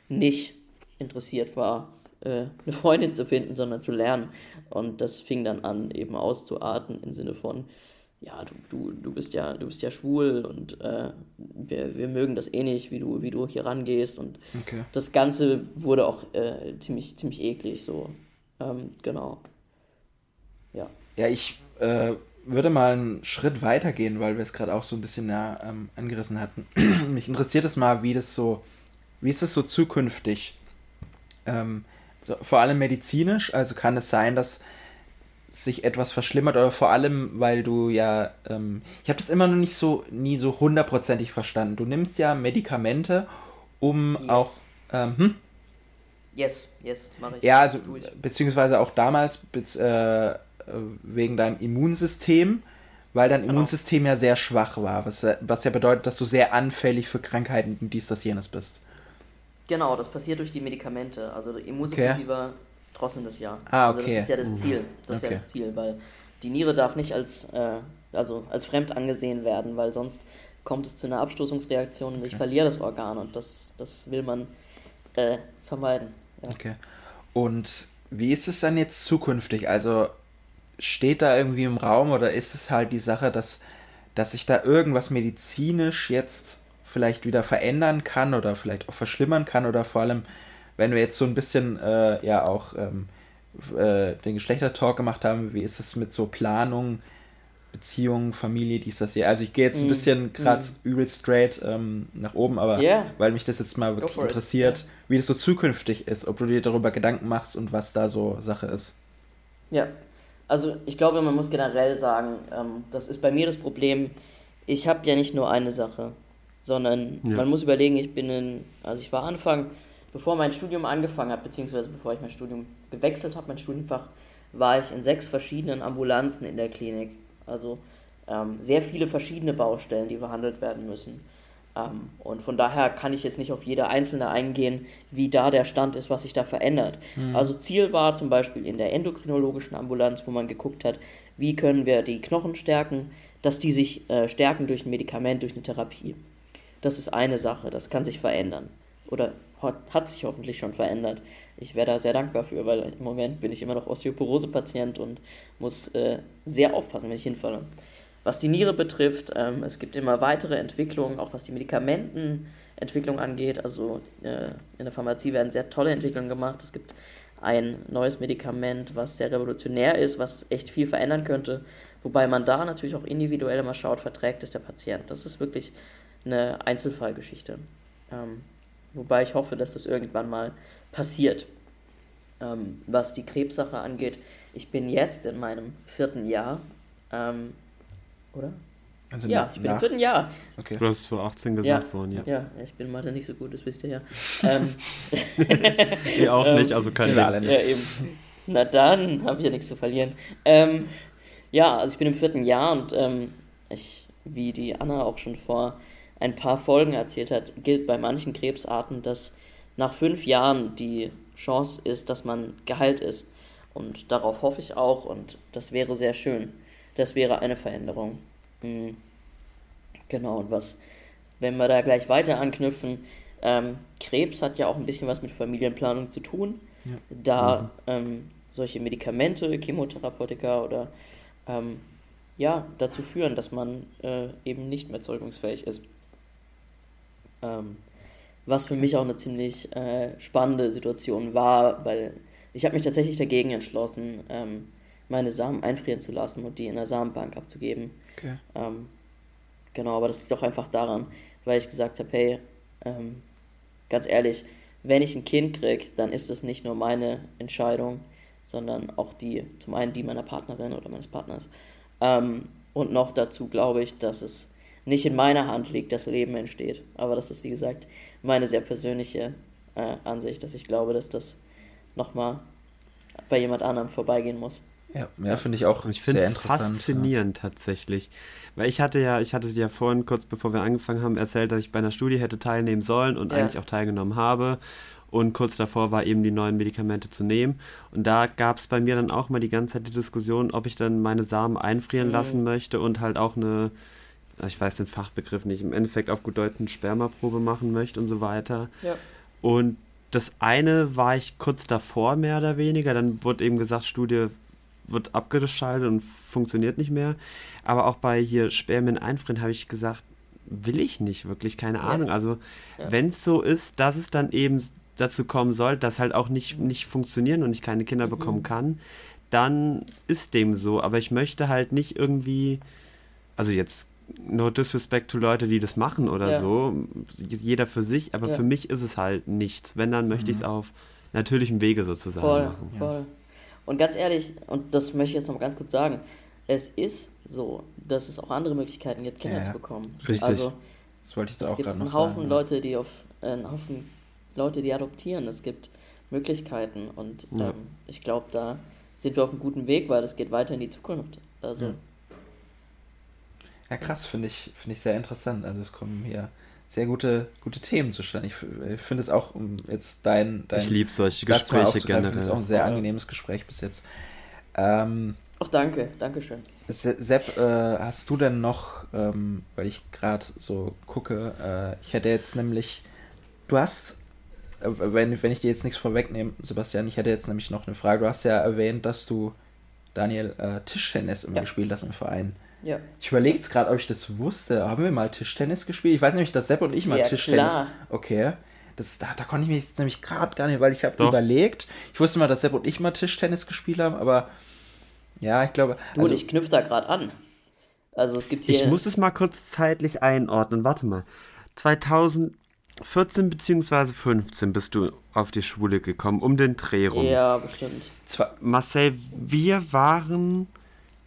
nicht interessiert war, äh, eine Freundin zu finden, sondern zu lernen. Und das fing dann an, eben auszuarten im Sinne von, ja, du, du, du bist ja, du bist ja schwul und äh, wir, wir mögen das eh nicht, wie du, wie du hier rangehst. Und okay. das Ganze wurde auch äh, ziemlich, ziemlich eklig, so. Ähm, genau. Ja.
Ich äh, würde mal einen Schritt weiter gehen, weil wir es gerade auch so ein bisschen ja, ähm, angerissen hatten. Mich interessiert es mal, wie das so, wie ist es so zukünftig? Ähm, so, vor allem medizinisch, also kann es sein, dass sich etwas verschlimmert oder vor allem, weil du ja, ähm, ich habe das immer noch nicht so, nie so hundertprozentig verstanden. Du nimmst ja Medikamente, um yes. auch, ähm, hm?
Yes, yes, mache ich.
Ja, also, beziehungsweise auch damals, äh, wegen deinem Immunsystem, weil dein genau. Immunsystem ja sehr schwach war, was, was ja bedeutet, dass du sehr anfällig für Krankheiten dies, das, jenes bist.
Genau, das passiert durch die Medikamente. Also Immunsuppressiva okay. drosseln das ja. Ah, okay. Also das ist ja das. Ziel. Das ist ja das Ziel, weil die Niere darf nicht als, äh, also als fremd angesehen werden, weil sonst kommt es zu einer Abstoßungsreaktion und okay. ich verliere das Organ und das, das will man äh, vermeiden.
Ja. Okay. Und wie ist es dann jetzt zukünftig? Also steht da irgendwie im Raum oder ist es halt die Sache, dass, dass sich da irgendwas medizinisch jetzt vielleicht wieder verändern kann oder vielleicht auch verschlimmern kann oder vor allem, wenn wir jetzt so ein bisschen äh, ja auch ähm, äh, den Geschlechtertalk gemacht haben, wie ist es mit so Planung, Beziehung, Familie, dies, das hier. Also ich gehe jetzt ein mm. bisschen krass mm. übel straight ähm, nach oben, aber yeah. weil mich das jetzt mal wirklich interessiert, yeah. wie das so zukünftig ist, ob du dir darüber Gedanken machst und was da so Sache ist.
Ja, also ich glaube, man muss generell sagen, ähm, das ist bei mir das Problem, ich habe ja nicht nur eine Sache, sondern ja. man muss überlegen, ich bin in, also ich war Anfang, bevor mein Studium angefangen hat, beziehungsweise bevor ich mein Studium gewechselt habe, mein Studienfach, war ich in sechs verschiedenen Ambulanzen in der Klinik. Also ähm, sehr viele verschiedene Baustellen, die behandelt werden müssen. Ähm, und von daher kann ich jetzt nicht auf jede einzelne eingehen, wie da der Stand ist, was sich da verändert. Mhm. Also Ziel war zum Beispiel in der endokrinologischen Ambulanz, wo man geguckt hat, wie können wir die Knochen stärken, dass die sich äh, stärken durch ein Medikament, durch eine Therapie. Das ist eine Sache, das kann sich verändern. Oder hat, sich hoffentlich schon verändert. Ich wäre da sehr dankbar für, weil im Moment bin ich immer noch Osteoporose-Patient und muss äh, sehr aufpassen, wenn ich hinfalle. Was die Niere betrifft, ähm, es gibt immer weitere Entwicklungen, auch was die Medikamentenentwicklung angeht. Also äh, in der Pharmazie werden sehr tolle Entwicklungen gemacht. Es gibt ein neues Medikament, was sehr revolutionär ist, was echt viel verändern könnte. Wobei man da natürlich auch individuell immer schaut, verträgt es der Patient. Das ist wirklich eine Einzelfallgeschichte. Ähm, wobei ich hoffe, dass das irgendwann mal passiert. Ähm, was die Krebssache angeht, ich bin jetzt in meinem vierten Jahr, ähm, oder?
Also
ja, ich bin im vierten Jahr.
Okay.
Du hast es vor 18
Ja,
gesagt worden, ja.
ja, ich bin Mathe nicht so gut, das wisst ihr ja. ähm,
Ihr auch
Ähm,
nicht, also kein
sind wir
Ding.
alle nicht.
Ja, eben. Na dann, habe ich ja nichts zu verlieren. Ähm, ja, also ich bin im vierten Jahr und ähm, ich, wie die Anna auch schon vor ein paar Folgen erzählt hat, gilt bei manchen Krebsarten, dass nach fünf Jahren die Chance ist, dass man geheilt ist. Und darauf hoffe ich auch und das wäre sehr schön. Das wäre eine Veränderung. Mhm. Genau, und was, wenn wir da gleich weiter anknüpfen, ähm, Krebs hat ja auch ein bisschen was mit Familienplanung zu tun da ähm, solche Medikamente, Chemotherapeutika oder ähm, ja, dazu führen, dass man äh, eben nicht mehr zeugungsfähig ist. Ähm, was für mich auch eine ziemlich äh, spannende Situation war, weil ich habe mich tatsächlich dagegen entschlossen, ähm, meine Samen einfrieren zu lassen und die in der Samenbank abzugeben.
Okay.
Ähm, genau, aber das liegt auch einfach daran, weil ich gesagt habe, hey, ähm, ganz ehrlich, wenn ich ein Kind kriege, dann ist das nicht nur meine Entscheidung, sondern auch die, zum einen die meiner Partnerin oder meines Partners. Ähm, und noch dazu glaube ich, dass es nicht in meiner Hand liegt, dass Leben entsteht. Aber das ist, wie gesagt, meine sehr persönliche äh, Ansicht, dass ich glaube, dass das nochmal bei jemand anderem vorbeigehen muss.
Ja, ja finde ich auch
ich finde
sehr
es
interessant.
faszinierend tatsächlich. Weil ich hatte ja, ich hatte dir ja vorhin, kurz bevor wir angefangen haben, erzählt, dass ich bei einer Studie hätte teilnehmen sollen und
Ja.
eigentlich auch teilgenommen habe. Und kurz davor war eben die neuen Medikamente zu nehmen. Und da gab es bei mir dann auch mal die ganze Zeit die Diskussion, ob ich dann meine Samen einfrieren
Mhm.
lassen möchte und halt auch eine, ich weiß den Fachbegriff nicht, im Endeffekt auf gut Deutsch eine Spermaprobe machen möchte und so weiter.
Ja.
Und das eine war ich kurz davor, mehr oder weniger. Dann wurde eben gesagt, Studie wird abgeschaltet und funktioniert nicht mehr. Aber auch bei hier Spermien einfrieren habe ich gesagt, will ich nicht wirklich, keine
Ja.
Ahnung. Also
Ja.
wenn es so ist, dass es dann eben dazu kommen soll, dass halt auch nicht, nicht funktionieren und ich keine Kinder
Mhm.
bekommen kann, dann ist dem so. Aber ich möchte halt nicht irgendwie, also jetzt no disrespect to Leute, die das machen oder
Ja.
so, jeder für sich, aber für mich ist es halt nichts. Wenn, dann möchte ich es auf natürlichem Wege sozusagen
Voll,
machen.
voll. Und ganz ehrlich, und das möchte ich jetzt noch mal ganz kurz sagen, es ist so, dass es auch andere Möglichkeiten gibt, Kinder
Ja,
zu bekommen.
Richtig.
Also
Das wollte ich jetzt
es
auch
gibt einen Haufen
sagen.
Leute, die auf äh, einen Haufen Leute, die adoptieren. Es gibt Möglichkeiten und
Ja.
ähm, ich glaube, da sind wir auf einem guten Weg, weil das geht weiter in die Zukunft. Also
Ja. Ja, krass, finde ich, finde ich sehr interessant. Also es kommen hier sehr gute, gute Themen zustande. Ich, f- ich finde es auch, um jetzt dein, dein
Ich liebe solche
Satz
Gespräche
aufzugreifen, finde
generell.
es auch ein sehr angenehmes Gespräch bis jetzt. Ähm,
Ach, danke, danke schön.
Se- Sepp, äh, hast du denn noch, ähm, weil ich gerade so gucke, äh, ich hätte jetzt nämlich, du hast, äh, wenn, wenn ich dir jetzt nichts vorwegnehme, Sebastian, ich hätte jetzt nämlich noch eine Frage. Du hast ja erwähnt, dass du, Daniel, äh, Tischtennis immer
Ja.
gespielt hast im Verein.
Ja,
Ich überlege jetzt gerade, ob ich das wusste. Haben wir mal Tischtennis gespielt? Ich weiß nämlich, dass Sepp und ich mal
Ja,
Tischtennis.
klar.
Okay. Das, da, da konnte ich mich jetzt nämlich gerade gar nicht, weil ich habe überlegt. Ich wusste mal, dass Sepp und ich mal Tischtennis gespielt haben, aber ja, ich glaube.
du und ich knüpfe da gerade an. Also es gibt hier.
Ich muss es mal kurz zeitlich einordnen. Warte mal. 2014 bzw. 15 bist du auf die Schule gekommen, um den Dreh rum.
ja, bestimmt.
zwar,
Marcel, wir waren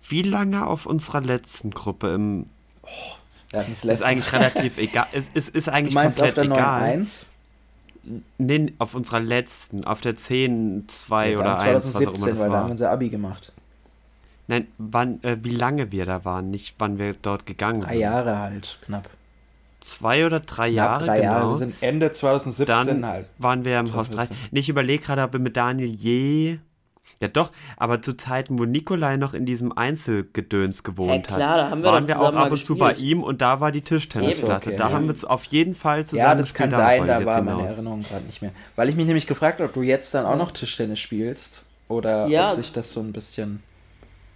wie lange auf unserer letzten Gruppe im.
ja, das
Ist
letzte-
eigentlich relativ egal. Es, es ist
Du
eigentlich
meinst auf
komplett
der
egal.
9.1?
Nee, auf unserer letzten, auf der 10, 2
Ja,
oder
dann
1, was auch immer
2017,
das
weil da haben wir
war.
unser Abi gemacht.
Nein, wann, äh, wie lange wir da waren, nicht wann wir dort gegangen
Drei
sind.
Jahre halt, knapp.
Zwei oder drei
Knapp
Jahre,
drei
genau.
Jahre. Wir sind Ende 2017
Dann
halt.
waren wir im Haus 3.
2014.
Nee, ich überlege gerade, ob wir mit Daniel je. Ja, doch, aber zu Zeiten, wo Nikolai noch in diesem Einzelgedöns gewohnt
Ja, klar, da haben
hat,
wir
waren wir auch ab und zu bei ihm und da war die Tischtennisplatte.
Okay,
da
ja.
haben wir es auf jeden Fall zusammen
Ja, das kann
gespielt,
sein, da war meine
hinaus.
Erinnerung gerade nicht mehr. Weil ich mich nämlich gefragt habe, ob du jetzt dann auch noch Tischtennis spielst oder
Ja,
ob sich das so ein bisschen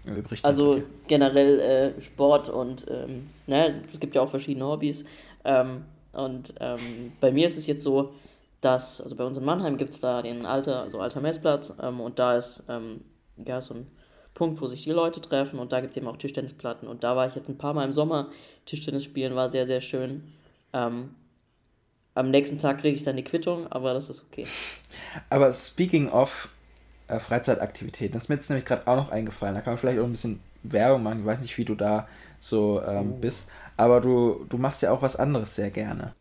übrig
Also generell äh, Sport und ähm, ne, es gibt ja auch verschiedene Hobbys. Ähm, und ähm, bei mir ist es jetzt so, dass, also bei uns in Mannheim gibt es da den alter, also alter Messplatz ähm, und da ist ähm, ja so ein Punkt, wo sich die Leute treffen und da gibt es eben auch Tischtennisplatten und da war ich jetzt ein paar Mal im Sommer Tischtennis spielen, war sehr, sehr schön. Ähm, am nächsten Tag kriege ich dann die Quittung, aber das ist okay.
Aber speaking of äh, Freizeitaktivitäten. Das ist mir jetzt nämlich gerade auch noch eingefallen. Da kann man vielleicht auch ein bisschen Werbung machen. Ich weiß nicht, wie du da so ähm,
Oh.
bist. Aber du, du machst ja auch was anderes sehr gerne.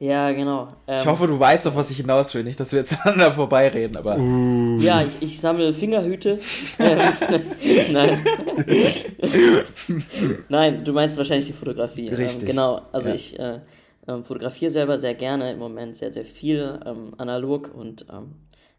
Ja, genau. Ähm,
Ich hoffe, du weißt, auf was ich hinaus will. Nicht, dass wir jetzt aneinander vorbeireden, aber
Ja, ich, ich sammle Fingerhüte. Ähm, Nein. Nein, du meinst wahrscheinlich die Fotografie.
Richtig,
Ähm, genau, also
ja.
ich äh, ähm, fotografiere selber sehr gerne im Moment, sehr, sehr viel ähm, analog und ähm,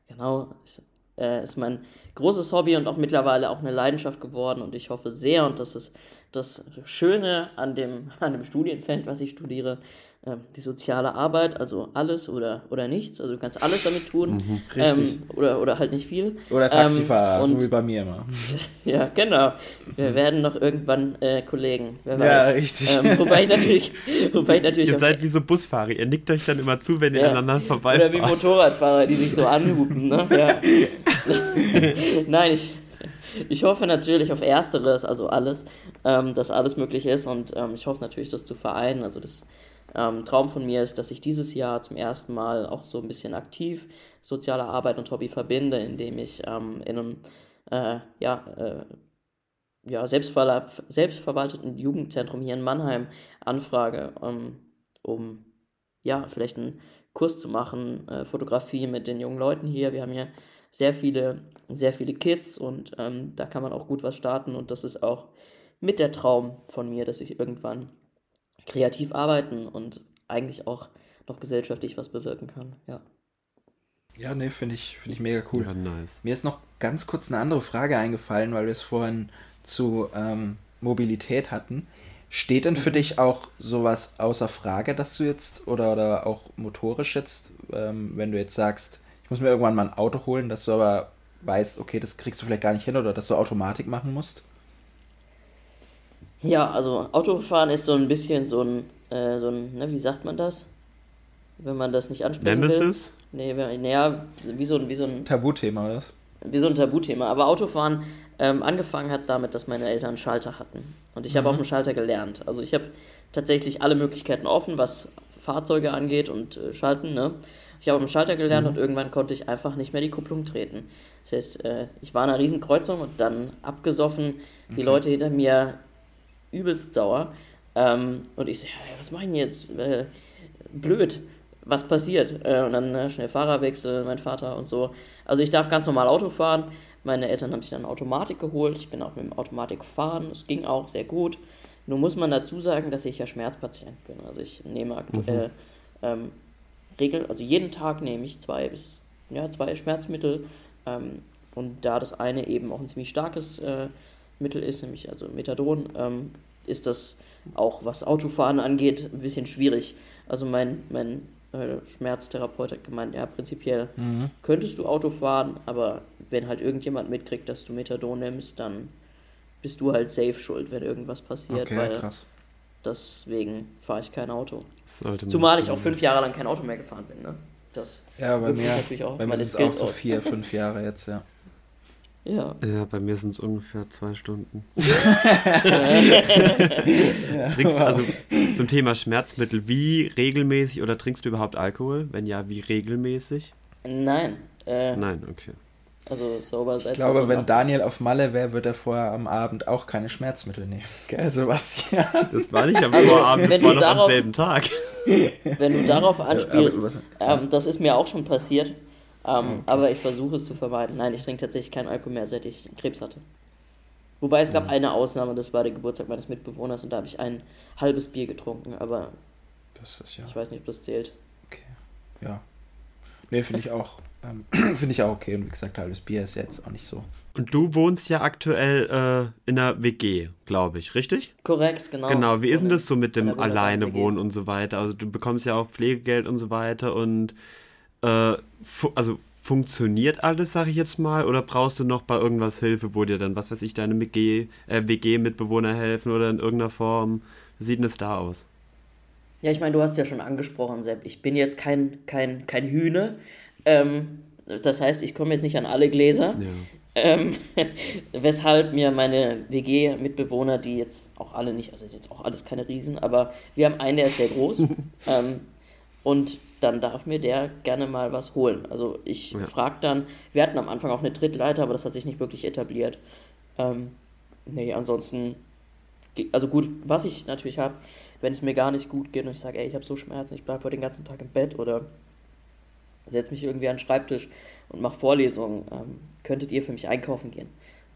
genau, ist, äh, ist mein großes Hobby und auch mittlerweile auch eine Leidenschaft geworden und ich hoffe sehr, und das ist das Schöne an dem, an dem Studienfeld, was ich studiere, ähm, die soziale Arbeit, also alles oder, oder nichts, also du kannst alles damit tun
richtig.
ähm, oder, oder halt nicht viel.
oder Taxifahrer,
Ähm, und
so wie bei mir immer.
ja, genau. Wir werden noch irgendwann äh, Kollegen. Wer
Ja,
weiß.
richtig.
Ähm, wobei ich natürlich, wobei ich natürlich
Ihr seid wie so Busfahrer, ihr nickt euch dann immer zu, wenn ihr
Ja.
aneinander
oder wie
vorbeifahrt.
Motorradfahrer, die sich so anhupen, ne? Ja. Nein, ich, ich hoffe natürlich auf Ersteres, also alles, ähm, dass alles möglich ist und ähm, ich hoffe natürlich, das zu vereinen. Also das ähm, Traum von mir ist, dass ich dieses Jahr zum ersten Mal auch so ein bisschen aktiv soziale Arbeit und Hobby verbinde, indem ich ähm, in einem äh, ja, äh, ja, selbstverla- selbstverwalteten Jugendzentrum hier in Mannheim anfrage, ähm, um ja, vielleicht einen Kurs zu machen, äh, Fotografie mit den jungen Leuten hier. Wir haben hier sehr viele, sehr viele Kids und ähm, da kann man auch gut was starten und das ist auch mit der Traum von mir, dass ich irgendwann kreativ arbeiten und eigentlich auch noch gesellschaftlich was bewirken kann. Ja.
Ja, nee, finde ich, finde ich mega cool.
Ja, nice.
Mir ist noch ganz kurz eine andere Frage eingefallen, weil wir es vorhin zu ähm, Mobilität hatten. Steht denn für dich auch sowas außer Frage, dass du jetzt oder, oder auch motorisch jetzt, ähm, wenn du jetzt sagst, ich muss mir irgendwann mal ein Auto holen, dass du aber weißt, okay, das kriegst du vielleicht gar nicht hin oder dass du Automatik machen musst?
Ja, also Autofahren ist so ein bisschen so ein, äh, so ein, ne, wie sagt man das? Wenn man das nicht ansprechen will.
Nemesis?
Nee, naja, wie so ein, wie so ein
Tabuthema, oder? was?
wie so ein Tabuthema. Aber Autofahren, ähm, angefangen hat es damit, dass meine Eltern einen Schalter hatten. Und ich habe auf dem Schalter gelernt. Also ich habe tatsächlich alle Möglichkeiten offen, was Fahrzeuge angeht und äh, Schalten. Ne? Ich habe dem Schalter gelernt und irgendwann konnte ich einfach nicht mehr die Kupplung treten. Das heißt, äh, ich war in einer Riesenkreuzung und dann abgesoffen, die Leute hinter mir übelst sauer. Ähm, und ich so, ja, was mache ich denn jetzt? Äh, blöd, was passiert? Äh, und dann schnell Fahrerwechsel, mein Vater und so. Also ich darf ganz normal Auto fahren. Meine Eltern haben sich dann Automatik geholt. Ich bin auch mit dem Automatik gefahren. Es ging auch sehr gut. Nur muss man dazu sagen, dass ich ja Schmerzpatient bin. Also ich nehme aktuell ähm, Regel, also jeden Tag nehme ich zwei bis ja, zwei Schmerzmittel. Ähm, und da das eine eben auch ein ziemlich starkes äh, Mittel ist, nämlich also Methadon, ähm, ist das auch, was Autofahren angeht, ein bisschen schwierig. Also mein, mein äh, Schmerztherapeut hat gemeint, ja, prinzipiell könntest du Auto fahren, aber wenn halt irgendjemand mitkriegt, dass du Methadon nimmst, dann bist du halt safe schuld, wenn irgendwas passiert,
Okay,
weil
krass.
Deswegen fahre ich kein Auto. Zumal ich auch fünf Jahre lang kein Auto mehr gefahren bin, ne? Das
Ja, bei mir,
natürlich auch auf
bei mir
meine
ist es auch so
aus.
vier, fünf Jahre jetzt, ja.
Ja.
Ja, bei mir sind es ungefähr zwei Stunden. trinkst, also zum Thema Schmerzmittel, wie regelmäßig oder trinkst du überhaupt Alkohol? Wenn ja, wie regelmäßig?
Nein. Äh,
Nein, okay.
Also sauber seit
Ich glaube, wenn
2018.
Daniel auf Malle wäre, würde er vorher am Abend auch keine Schmerzmittel nehmen. Gell, Sebastian?
Das war nicht am
Also,
Vorabend, das
wenn
war
du
noch am
darauf-
selben Tag.
Wenn du darauf anspielst, ähm, das ist mir auch schon passiert, ähm, aber ich versuche es zu vermeiden. Nein, ich trinke tatsächlich keinen Alkohol mehr, seit ich Krebs hatte. Wobei es gab eine Ausnahme, das war der Geburtstag meines Mitbewohners und da habe ich ein halbes Bier getrunken, aber
Das ist ja.
ich weiß nicht, ob das zählt.
Okay. Ja. Nee, finde ich auch. Ähm, finde ich auch okay. Und wie gesagt, halbes Bier ist jetzt auch nicht so.
Und du wohnst ja aktuell äh, in einer WG, glaube ich, richtig?
Korrekt, genau.
Genau, wie ist denn das so mit dem alleine
WG.
wohnen und so weiter? Also du bekommst ja auch Pflegegeld und so weiter und äh, fu also funktioniert alles, sag ich jetzt mal, oder brauchst du noch bei irgendwas Hilfe, wo dir dann, was weiß ich, deine WG, äh, WG-Mitbewohner helfen oder in irgendeiner Form? Wie sieht denn das da aus?
Ja, ich meine, du hast ja schon angesprochen, Sepp. Ich bin jetzt kein, kein, kein Hühne. Ähm, das heißt, ich komme jetzt nicht an alle Gläser.
Ja.
Ähm, weshalb mir meine WG-Mitbewohner, die jetzt auch alle nicht, also jetzt auch alles keine Riesen, aber wir haben einen, der ist sehr groß. ähm, und dann darf mir der gerne mal was holen. Also ich ja. frage dann, wir hatten am Anfang auch eine Drittleiter, aber das hat sich nicht wirklich etabliert. Ähm, nee, ansonsten, also gut, was ich natürlich habe, wenn es mir gar nicht gut geht und ich sage, ey, ich habe so Schmerzen, ich bleibe heute den ganzen Tag im Bett oder setze mich irgendwie an den Schreibtisch und mache Vorlesungen, ähm, könntet ihr für mich einkaufen gehen?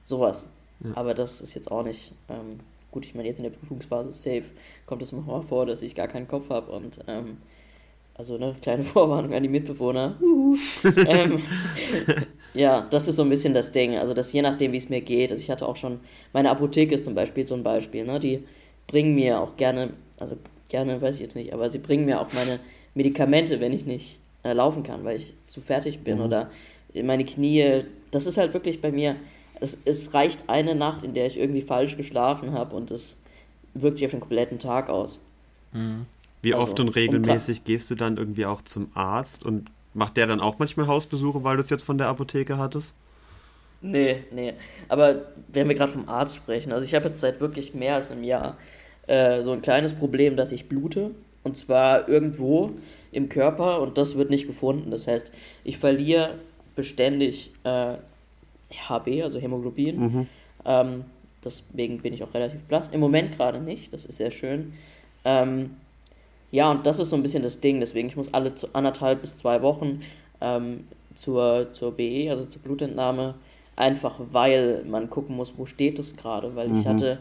Sowas. Ja. Aber das ist jetzt auch nicht, ähm, gut, ich meine, jetzt in der Prüfungsphase safe kommt es mir mal vor, dass ich gar keinen Kopf habe und ähm, also ne, kleine Vorwarnung an die Mitbewohner. ähm, ja, das ist so ein bisschen das Ding. Also, dass je nachdem, wie es mir geht, also ich hatte auch schon, meine Apotheke ist zum Beispiel so ein Beispiel, ne? Die bringen mir auch gerne, also gerne weiß ich jetzt nicht, aber sie bringen mir auch meine Medikamente, wenn ich nicht äh, laufen kann, weil ich zu fertig bin mhm. oder meine Knie. Das ist halt wirklich bei mir, es, es reicht eine Nacht, in der ich irgendwie falsch geschlafen habe und das wirkt sich auf den kompletten Tag aus.
Mhm. Wie also, oft und regelmäßig und gehst du dann irgendwie auch zum Arzt und macht der dann auch manchmal Hausbesuche, weil du es jetzt von der Apotheke hattest?
Nee, nee. Aber wenn wir gerade vom Arzt sprechen, also ich habe jetzt seit wirklich mehr als einem Jahr äh, so ein kleines Problem, dass ich blute. Und zwar irgendwo im Körper und das wird nicht gefunden. Das heißt, ich verliere beständig äh, HB, also Hämoglobin. Mhm. Ähm, deswegen bin ich auch relativ blass. Im Moment gerade nicht, das ist sehr schön. Ähm, ja, und das ist so ein bisschen das Ding. Deswegen, ich muss alle zu anderthalb bis zwei Wochen ähm, zur, zur BE, also zur Blutentnahme, einfach weil man gucken muss, wo steht es gerade. Weil mhm. ich hatte,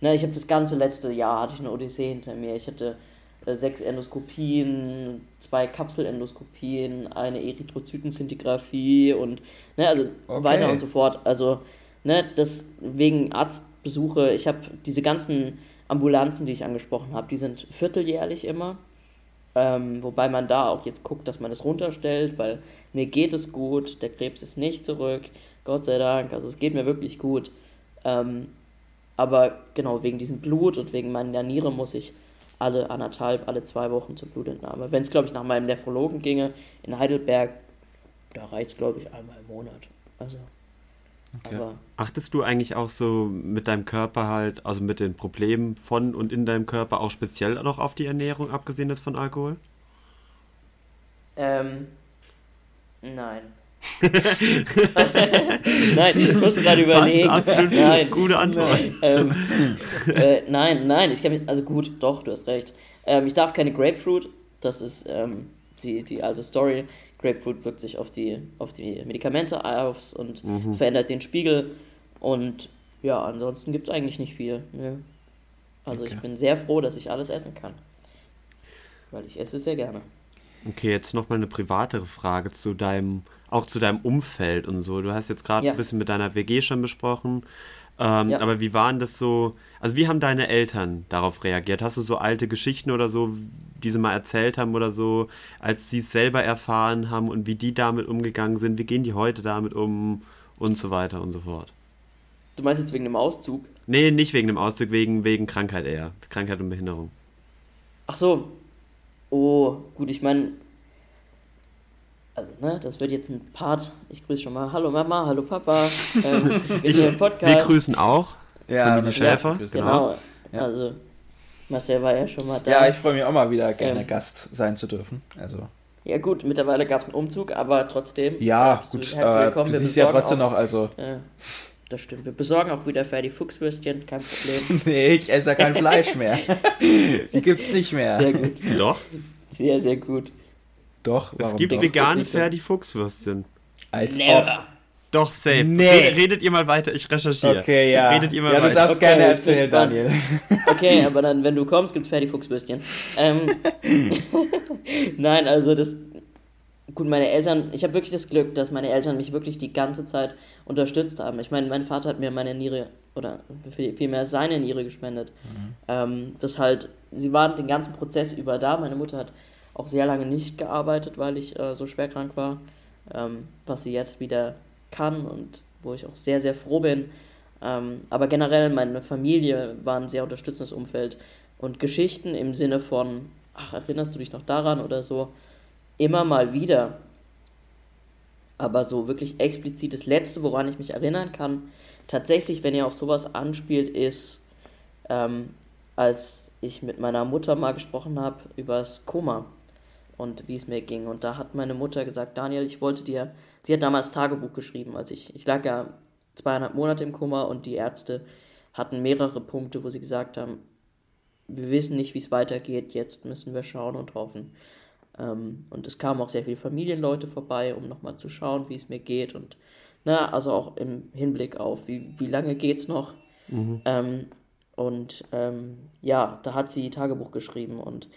ne, ich habe das ganze letzte Jahr, hatte ich eine Odyssee hinter mir. Ich hatte äh, sechs Endoskopien, zwei Kapselendoskopien, eine Erythrozytenzintigraphie und ne, also okay. weiter und so fort. Also, ne, das wegen Arztbesuche, ich habe diese ganzen Ambulanzen, die ich angesprochen habe, die sind vierteljährlich immer. Ähm, wobei man da auch jetzt guckt, dass man es runterstellt, weil mir geht es gut, der Krebs ist nicht zurück, Gott sei Dank, also es geht mir wirklich gut. Ähm, aber genau, wegen diesem Blut und wegen meiner Niere muss ich alle anderthalb, alle zwei Wochen zur Blutentnahme. Wenn es, glaube ich, nach meinem Nephrologen ginge in Heidelberg, da reicht es, glaube ich, einmal im Monat. Also
Okay. Achtest du eigentlich auch so mit deinem Körper halt, also mit den Problemen von und in deinem Körper auch speziell noch auf die Ernährung, abgesehen jetzt von Alkohol?
Ähm, nein. nein, ich muss gerade überlegen. Nein, gute Antwort. Ähm, äh, nein, nein, ich kann mich, also gut, doch, du hast recht. Ähm, ich darf keine Grapefruit, das ist ähm, die, die alte Story. Grapefruit wirkt sich auf die, auf die Medikamente aus und mhm. verändert den Spiegel. Und ja, ansonsten gibt es eigentlich nicht viel. Nö. Also okay. ich bin sehr froh, dass ich alles essen kann. Weil ich esse sehr gerne.
Okay, jetzt nochmal eine privatere Frage zu deinem, auch zu deinem Umfeld und so. Du hast jetzt gerade ja. ein bisschen mit deiner WG schon besprochen. Ähm, ja. Aber wie waren das so? Also, wie haben deine Eltern darauf reagiert? Hast du so alte Geschichten oder so, die sie mal erzählt haben oder so, als sie es selber erfahren haben und wie die damit umgegangen sind? Wie gehen die heute damit um und so weiter und so fort?
Du meinst jetzt wegen dem Auszug?
Nee, nicht wegen dem Auszug, wegen, wegen Krankheit eher. Krankheit und Behinderung.
Ach so. Oh, gut, ich meine, also, ne, das wird jetzt ein Part. Ich grüße schon mal. Hallo Mama, hallo Papa. Ähm,
ich bin im Podcast. Wir grüßen auch. Ja, Familie
Schäfer. Ja, genau. Ja. Also, Marcel war ja schon mal da.
Ja, ich freue mich auch mal wieder gerne ähm, Gast sein zu dürfen. Also.
Ja, gut, mittlerweile gab es einen Umzug, aber trotzdem.
Ja, gut. Du, herzlich willkommen. Du siehst ja trotzdem auch, noch, also. Äh,
das stimmt. Wir besorgen auch wieder Ferdi Fuchswürstchen, kein Problem.
nee, ich esse ja kein Fleisch mehr. Die gibt's nicht mehr.
Sehr gut.
Doch.
Sehr, sehr gut.
Doch,
warum Es gibt doch? vegane Ferdi-Fuchswürstchen.
Als Never. Ob.
Doch, safe. Nee. Okay, redet ihr mal weiter, ich recherchiere.
Okay, ja.
Redet ihr mal
ja,
weiter.
du darfst okay, gerne erzählen, Daniel.
Okay, aber dann, wenn du kommst, gibt's Ferdi-Fuchswürstchen. Ähm, Nein, also das... Gut, meine Eltern, ich habe wirklich das Glück, dass meine Eltern mich wirklich die ganze Zeit unterstützt haben. Ich meine, mein Vater hat mir meine Niere, oder vielmehr seine Niere gespendet. Mhm. Ähm, das halt, sie waren den ganzen Prozess über da. Meine Mutter hat auch sehr lange nicht gearbeitet, weil ich äh, so schwer krank war, ähm, was sie jetzt wieder kann und wo ich auch sehr, sehr froh bin. Ähm, aber generell meine Familie war ein sehr unterstützendes Umfeld und Geschichten im Sinne von, ach, erinnerst du dich noch daran oder so, immer mal wieder. Aber so wirklich explizit das Letzte, woran ich mich erinnern kann, tatsächlich, wenn ihr auf sowas anspielt, ist, ähm, als ich mit meiner Mutter mal gesprochen habe über das Koma und wie es mir ging. Und da hat meine Mutter gesagt, Daniel, ich wollte dir, sie hat damals Tagebuch geschrieben, als ich, ich lag ja zweieinhalb Monate im Koma und die Ärzte hatten mehrere Punkte, wo sie gesagt haben, wir wissen nicht, wie es weitergeht, jetzt müssen wir schauen und hoffen. Ähm, und es kamen auch sehr viele Familienleute vorbei, um nochmal zu schauen, wie es mir geht und na, also auch im Hinblick auf, wie, wie lange geht's noch. Mhm. Ähm, und ähm, ja, da hat sie Tagebuch geschrieben und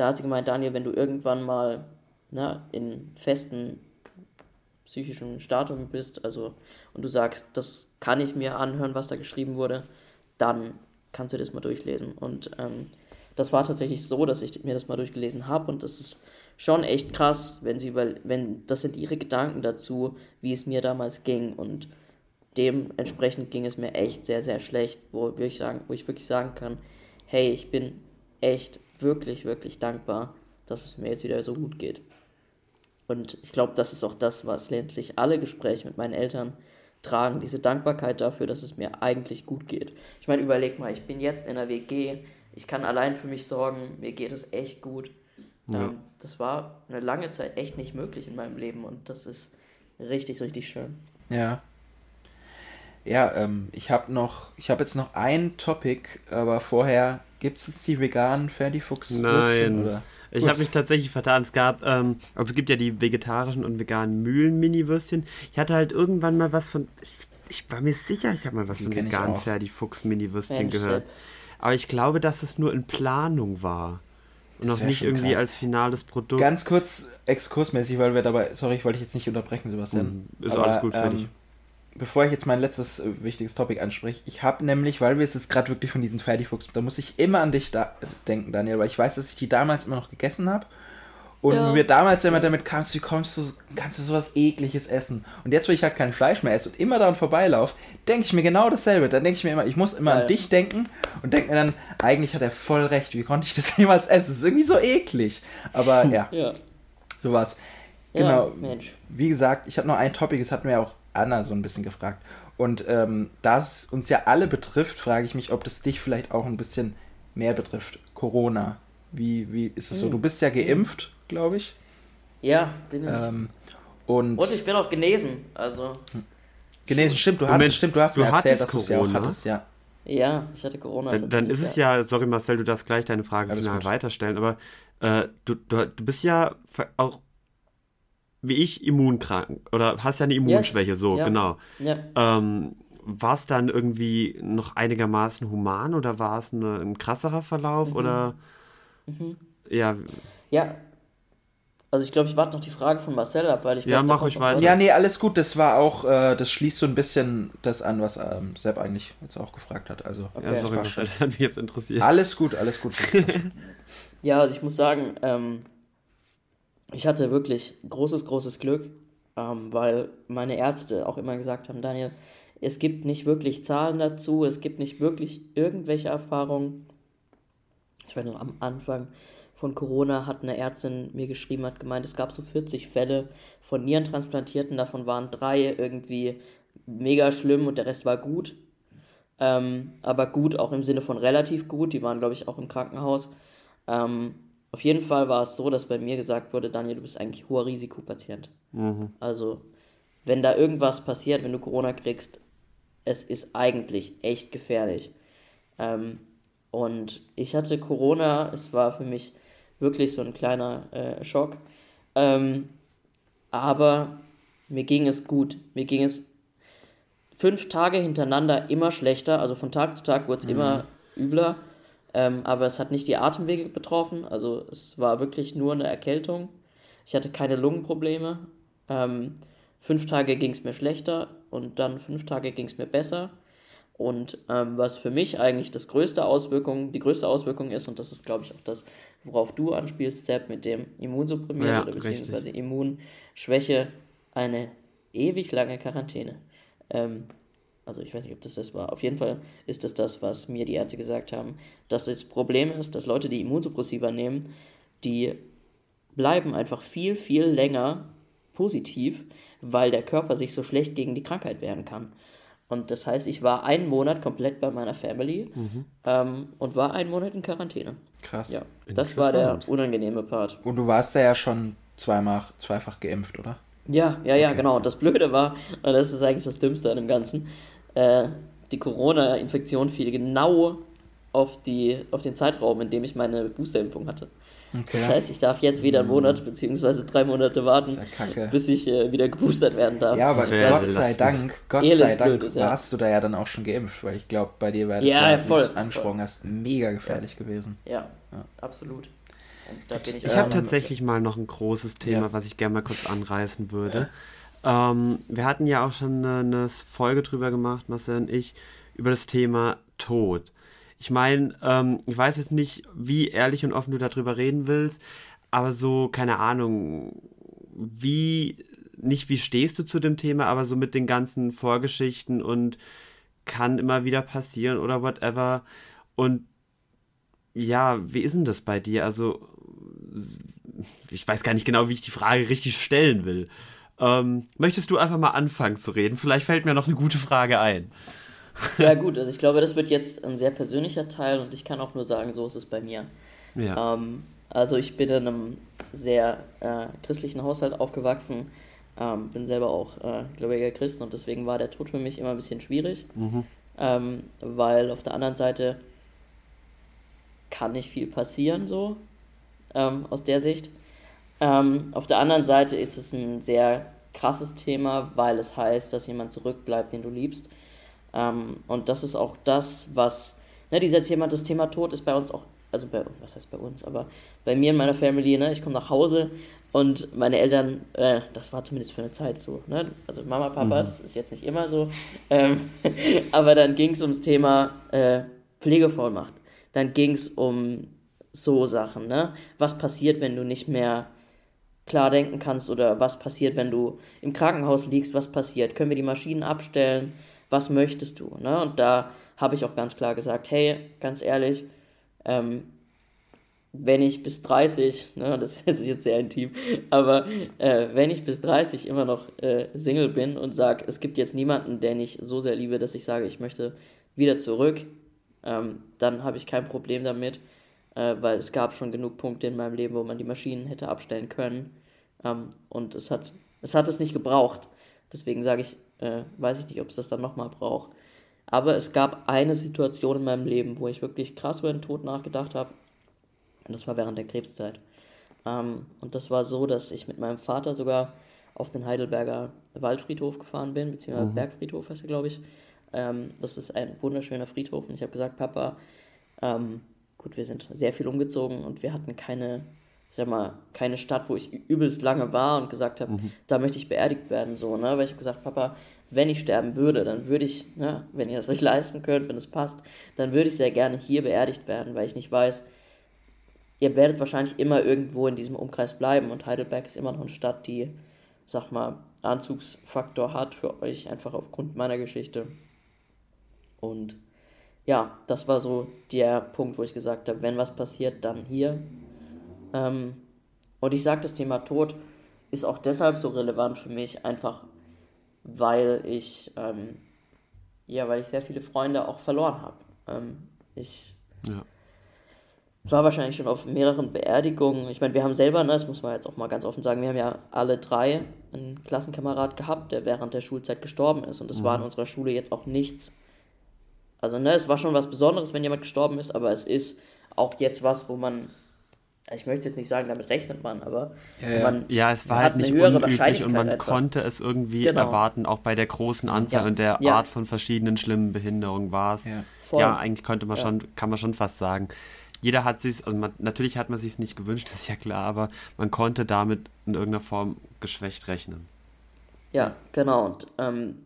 da hat sie gemeint, Daniel, wenn du irgendwann mal na, in festen psychischen Stadium bist, also und du sagst, das kann ich mir anhören, was da geschrieben wurde, dann kannst du das mal durchlesen. Und ähm, das war tatsächlich so, dass ich mir das mal durchgelesen habe und das ist schon echt krass, wenn sie über, wenn das sind ihre Gedanken dazu, wie es mir damals ging und dementsprechend ging es mir echt sehr sehr schlecht, wo ich sagen, wo ich wirklich sagen kann, hey, ich bin echt wirklich wirklich dankbar, dass es mir jetzt wieder so gut geht. Und ich glaube, das ist auch das, was letztlich alle Gespräche mit meinen Eltern tragen, diese Dankbarkeit dafür, dass es mir eigentlich gut geht. Ich meine, überleg mal, ich bin jetzt in der WG, ich kann allein für mich sorgen, mir geht es echt gut. Ja. Ähm, das war eine lange Zeit echt nicht möglich in meinem Leben und das ist richtig, richtig schön.
Ja. Ja, ähm, ich habe noch, ich habe jetzt noch ein Topic, aber vorher gibt es jetzt die veganen Ferdifuchs?
Nein. Oder? Ich habe mich tatsächlich vertan. Es gab, ähm, also es gibt ja die vegetarischen und veganen Mühlen-Mini-Würstchen. Ich hatte halt irgendwann mal was von, ich, ich war mir sicher, ich habe mal was die von veganen Ferdi-Fuchs-Mini-Würstchen gehört. Aber ich glaube, dass es nur in Planung war. Und noch nicht irgendwie krass. als finales Produkt.
Ganz kurz exkursmäßig, weil wir dabei, sorry, ich wollte dich jetzt nicht unterbrechen, Sebastian.
Hm, ist Aber, alles gut, fertig. Ähm,
bevor ich jetzt mein letztes äh, wichtiges Topic anspreche, ich habe nämlich, weil wir es jetzt gerade wirklich von diesen Fertigfuchs, da muss ich immer an dich da denken, Daniel, weil ich weiß, dass ich die damals immer noch gegessen habe. Und ja. mir damals immer damit kamst, wie kommst du, kannst du sowas ekliges essen? Und jetzt, wo ich halt kein Fleisch mehr esse und immer daran vorbeilaufe, denke ich mir genau dasselbe. Dann denke ich mir immer, ich muss immer ja. an dich denken und denke mir dann, eigentlich hat er voll recht, wie konnte ich das jemals essen? Das ist irgendwie so eklig. Aber ja, ja. sowas. Genau. Mensch. Wie gesagt, ich habe noch ein Topic, das hatten wir auch Anna so ein bisschen gefragt. Und ähm, da es uns ja alle betrifft, frage ich mich, ob das dich vielleicht auch ein bisschen mehr betrifft. Corona. Wie, wie ist es so? Hm. Du bist ja geimpft, glaube ich.
Ja, bin ich. Ähm, und, und ich bin auch genesen. Also. Hm.
Genesen, stimmt, du, Moment, hattest, stimmt, du hast du mir erzählt, dass du es ja auch hattest,
ja. Ja, ich hatte Corona.
Dann, dann ist es ja, sorry Marcel, du darfst gleich deine Frage final weiterstellen, aber äh, du, du, du bist ja auch wie ich immunkrank oder hast ja eine Immunschwäche, yes. so, ja. genau. Ja. Ähm, war es dann irgendwie noch einigermaßen human oder war es eine, ein krasserer Verlauf mhm. oder
mhm.
ja.
Ja. Also ich glaube, ich warte noch die Frage von Marcel ab, weil ich
glaub, Ja, mach euch weiter.
Ja, nee, alles gut, das war auch, äh, das schließt so ein bisschen das an, was ähm, Sepp eigentlich jetzt auch gefragt hat. Also,
okay. ja, sorry, Marcel, das hat mich jetzt interessiert.
Alles gut, alles gut.
ja, also ich muss sagen, ähm, ich hatte wirklich großes, großes Glück, ähm, weil meine Ärzte auch immer gesagt haben, Daniel, es gibt nicht wirklich Zahlen dazu, es gibt nicht wirklich irgendwelche Erfahrungen. Ich weiß noch, am Anfang von Corona hat eine Ärztin mir geschrieben, hat gemeint, es gab so 40 Fälle von Nierentransplantierten, davon waren drei irgendwie mega schlimm und der Rest war gut. Ähm, aber gut auch im Sinne von relativ gut, die waren, glaube ich, auch im Krankenhaus. Ähm, auf jeden Fall war es so, dass bei mir gesagt wurde, Daniel, du bist eigentlich hoher Risikopatient. Mhm. Also, wenn da irgendwas passiert, wenn du Corona kriegst, es ist eigentlich echt gefährlich. Ähm, und ich hatte Corona, es war für mich wirklich so ein kleiner äh, Schock. Ähm, aber mir ging es gut. Mir ging es fünf Tage hintereinander immer schlechter. Also von Tag zu Tag wurde es mhm. immer übler. Ähm, aber es hat nicht die Atemwege betroffen, also es war wirklich nur eine Erkältung. Ich hatte keine Lungenprobleme. Ähm, fünf Tage ging es mir schlechter und dann fünf Tage ging es mir besser. Und ähm, was für mich eigentlich das größte Auswirkung, die größte Auswirkung ist, und das ist, glaube ich, auch das, worauf du anspielst, Sepp, mit dem Immunsupprimiert ja, oder beziehungsweise richtig. Immunschwäche, eine ewig lange Quarantäne. Ähm, also ich weiß nicht, ob das das war. Auf jeden Fall ist das das, was mir die Ärzte gesagt haben. Dass das Problem ist, dass Leute, die Immunsuppressiva nehmen, die bleiben einfach viel, viel länger positiv, weil der Körper sich so schlecht gegen die Krankheit wehren kann. Und das heißt, ich war einen Monat komplett bei meiner Family
Mhm.
ähm, und war einen Monat in Quarantäne.
Krass.
Ja, das war der unangenehme Part.
Und du warst da ja schon zweimal, zweifach geimpft, oder?
Ja, ja, ja, genau. Und das Blöde war, und das ist eigentlich das Dümmste an dem Ganzen, äh, die Corona-Infektion fiel genau auf, die, auf den Zeitraum, in dem ich meine Boosterimpfung hatte.
Okay.
Das heißt, ich darf jetzt wieder einen Monat beziehungsweise drei Monate warten,
ja
bis ich äh, wieder geboostert werden darf.
ja, aber
Ja,
Gott sei. Dank, Gott sei Dank
ist, ja.
warst du da ja dann auch schon geimpft, weil ich glaube, bei dir wäre das
Ja,
ja,
voll,
du es angesprochen hast, mega gefährlich gewesen.
Ja, absolut. Und da bin ich
Ich habe
noch-
tatsächlich mal noch ein großes Thema,
Ja.
was ich gerne mal kurz anreißen würde. Ähm, wir hatten ja auch schon eine, eine Folge drüber gemacht, Marcel und ich, über das Thema Tod. Ich meine, ähm, ich weiß jetzt nicht, wie ehrlich und offen du darüber reden willst, aber so, keine Ahnung, wie, nicht wie stehst du zu dem Thema, aber so mit den ganzen Vorgeschichten und kann immer wieder passieren oder whatever. Und ja, wie ist denn das bei dir? Also, ich weiß gar nicht genau, wie ich die Frage richtig stellen will. Ähm, möchtest du einfach mal anfangen zu reden? Vielleicht fällt mir noch eine gute Frage ein.
Ja, gut, also ich glaube, das wird jetzt ein sehr persönlicher Teil und ich kann auch nur sagen, so ist es bei mir.
Ja.
Ähm, also ich bin in einem sehr äh, christlichen Haushalt aufgewachsen, ähm, bin selber auch äh, gläubiger Christ und deswegen war der Tod für mich immer ein bisschen schwierig, ähm, weil auf der anderen Seite kann nicht viel passieren so ähm, aus der Sicht. Ähm, auf der anderen Seite ist es ein sehr krasses Thema, weil es heißt, dass jemand zurückbleibt, den du liebst. Ähm, und das ist auch das, was, ne, dieser Thema, das Thema Tod ist bei uns auch, also bei, was heißt bei uns, aber bei mir in meiner Family, ne, ich komme nach Hause und meine Eltern, äh, das war zumindest für eine Zeit so, ne, also Mama, Papa, das ist jetzt nicht immer so, ähm, aber dann ging es ums Thema äh, Pflegevollmacht, dann ging es um so Sachen, ne, was passiert, wenn du nicht mehr klar denken kannst oder was passiert, wenn du im Krankenhaus liegst, was passiert, können wir die Maschinen abstellen, was möchtest du, ne? Und da habe ich auch ganz klar gesagt, hey, ganz ehrlich, ähm, wenn ich bis 30, ne, das ist jetzt sehr intim, aber äh, wenn ich bis 30 immer noch äh, Single bin und sage, es gibt jetzt niemanden, den ich so sehr liebe, dass ich sage, ich möchte wieder zurück, ähm, dann habe ich kein Problem damit, äh, weil es gab schon genug Punkte in meinem Leben, wo man die Maschinen hätte abstellen können ähm, und es hat, es hat es nicht gebraucht. Deswegen sage ich, äh, weiß ich nicht, ob es das dann nochmal braucht. Aber es gab eine Situation in meinem Leben, wo ich wirklich krass über den Tod nachgedacht habe. Und das war während der Krebszeit. Ähm, und das war so, dass ich mit meinem Vater sogar auf den Heidelberger Waldfriedhof gefahren bin, beziehungsweise Bergfriedhof heißt er, glaube ich. Ähm, das ist ein wunderschöner Friedhof. Und ich habe gesagt, Papa, ähm, gut, wir sind sehr viel umgezogen und wir hatten keine, ich sag mal, keine Stadt, wo ich übelst lange war und gesagt habe, da möchte ich beerdigt werden, so, ne? Weil ich habe gesagt, Papa, wenn ich sterben würde, dann würde ich, ne, wenn ihr es euch leisten könnt, wenn es passt, dann würde ich sehr gerne hier beerdigt werden, weil ich nicht weiß, ihr werdet wahrscheinlich immer irgendwo in diesem Umkreis bleiben und Heidelberg ist immer noch eine Stadt, die, sag mal, Anzugsfaktor hat für euch, einfach aufgrund meiner Geschichte. Und ja, das war so der Punkt, wo ich gesagt habe, wenn was passiert, dann hier. Ähm, und ich sage, das Thema Tod ist auch deshalb so relevant für mich, einfach weil ich, ähm, ja, weil ich sehr viele Freunde auch verloren habe. Ähm, ich
Ja.
war wahrscheinlich schon auf mehreren Beerdigungen. Ich meine, wir haben selber, ne, das muss man jetzt auch mal ganz offen sagen, wir haben ja alle drei einen Klassenkamerad gehabt, der während der Schulzeit gestorben ist. Und das war in unserer Schule jetzt auch nichts. Also, ne, es war schon was Besonderes, wenn jemand gestorben ist, aber es ist auch jetzt was, wo man, ich möchte jetzt nicht sagen, damit rechnet man, aber
ja.
man
Ja, es war
hat
halt nicht
höhere
unüblich und
Wahrscheinlichkeit
man
einfach.
konnte es irgendwie
Genau.
erwarten, auch bei der großen Anzahl
Ja.
und der
Ja.
Art von verschiedenen schlimmen Behinderungen war es.
Ja.
Eigentlich könnte man
Ja.
schon, kann man schon fast sagen. Jeder hat sich, also man, natürlich hat man sich nicht gewünscht, das ist ja klar, aber man konnte damit in irgendeiner Form geschwächt rechnen.
Ja, genau. Und ähm,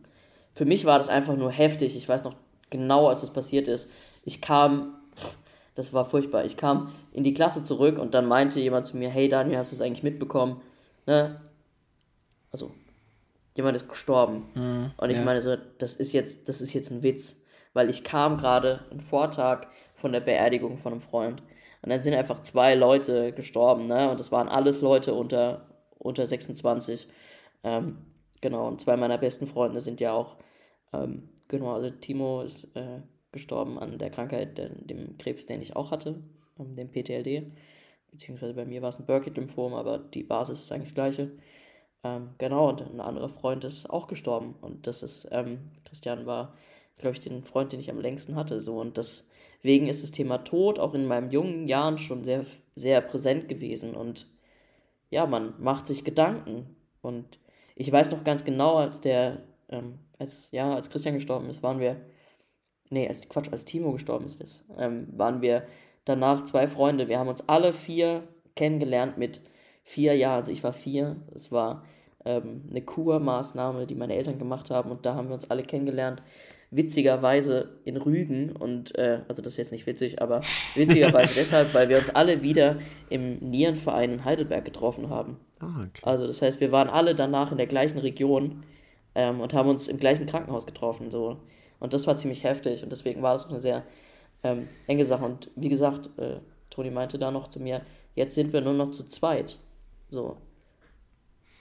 für mich war das einfach nur heftig. Ich weiß noch genau, als es passiert ist. Ich kam, das war furchtbar. Ich kam in die Klasse zurück und dann meinte jemand zu mir: Hey Daniel, hast du es eigentlich mitbekommen? Ne? Also, jemand ist gestorben. und ich
ja.
meine so, das ist jetzt, das ist jetzt ein Witz, weil ich kam gerade einen Vortag von der Beerdigung von einem Freund und dann sind einfach zwei Leute gestorben, ne? Und das waren alles Leute unter unter 26. Ähm, genau, und zwei meiner besten Freunde sind ja auch ähm, genau, also Timo ist äh, gestorben an der Krankheit, dem Krebs, den ich auch hatte, ähm, dem PTLD. Beziehungsweise bei mir war es ein Burkitt-Lymphom, aber die Basis ist eigentlich das gleiche. Ähm, genau, und ein anderer Freund ist auch gestorben. Und das ist, ähm, Christian war, glaube ich, den Freund, den ich am längsten hatte. So. Und deswegen ist das Thema Tod auch in meinen jungen Jahren schon sehr, sehr präsent gewesen. Und ja, man macht sich Gedanken. Und ich weiß noch ganz genau, als der, ähm, als, ja, als Christian gestorben ist, waren wir, nee, als, Quatsch, als Timo gestorben ist, das, ähm, waren wir danach zwei Freunde. Wir haben uns alle vier kennengelernt mit vier Jahren. Also ich war vier. Es war ähm, eine Kurmaßnahme, die meine Eltern gemacht haben und da haben wir uns alle kennengelernt. Witzigerweise in Rügen und, äh, also das ist jetzt nicht witzig, aber witzigerweise deshalb, weil wir uns alle wieder im Nierenverein in Heidelberg getroffen haben.
Ah, okay.
Also das heißt, wir waren alle danach in der gleichen Region ähm, und haben uns im gleichen Krankenhaus getroffen. So. Und das war ziemlich heftig und deswegen war das auch eine sehr ähm, enge Sache. Und wie gesagt, äh, Toni meinte da noch zu mir, jetzt sind wir nur noch zu zweit. So.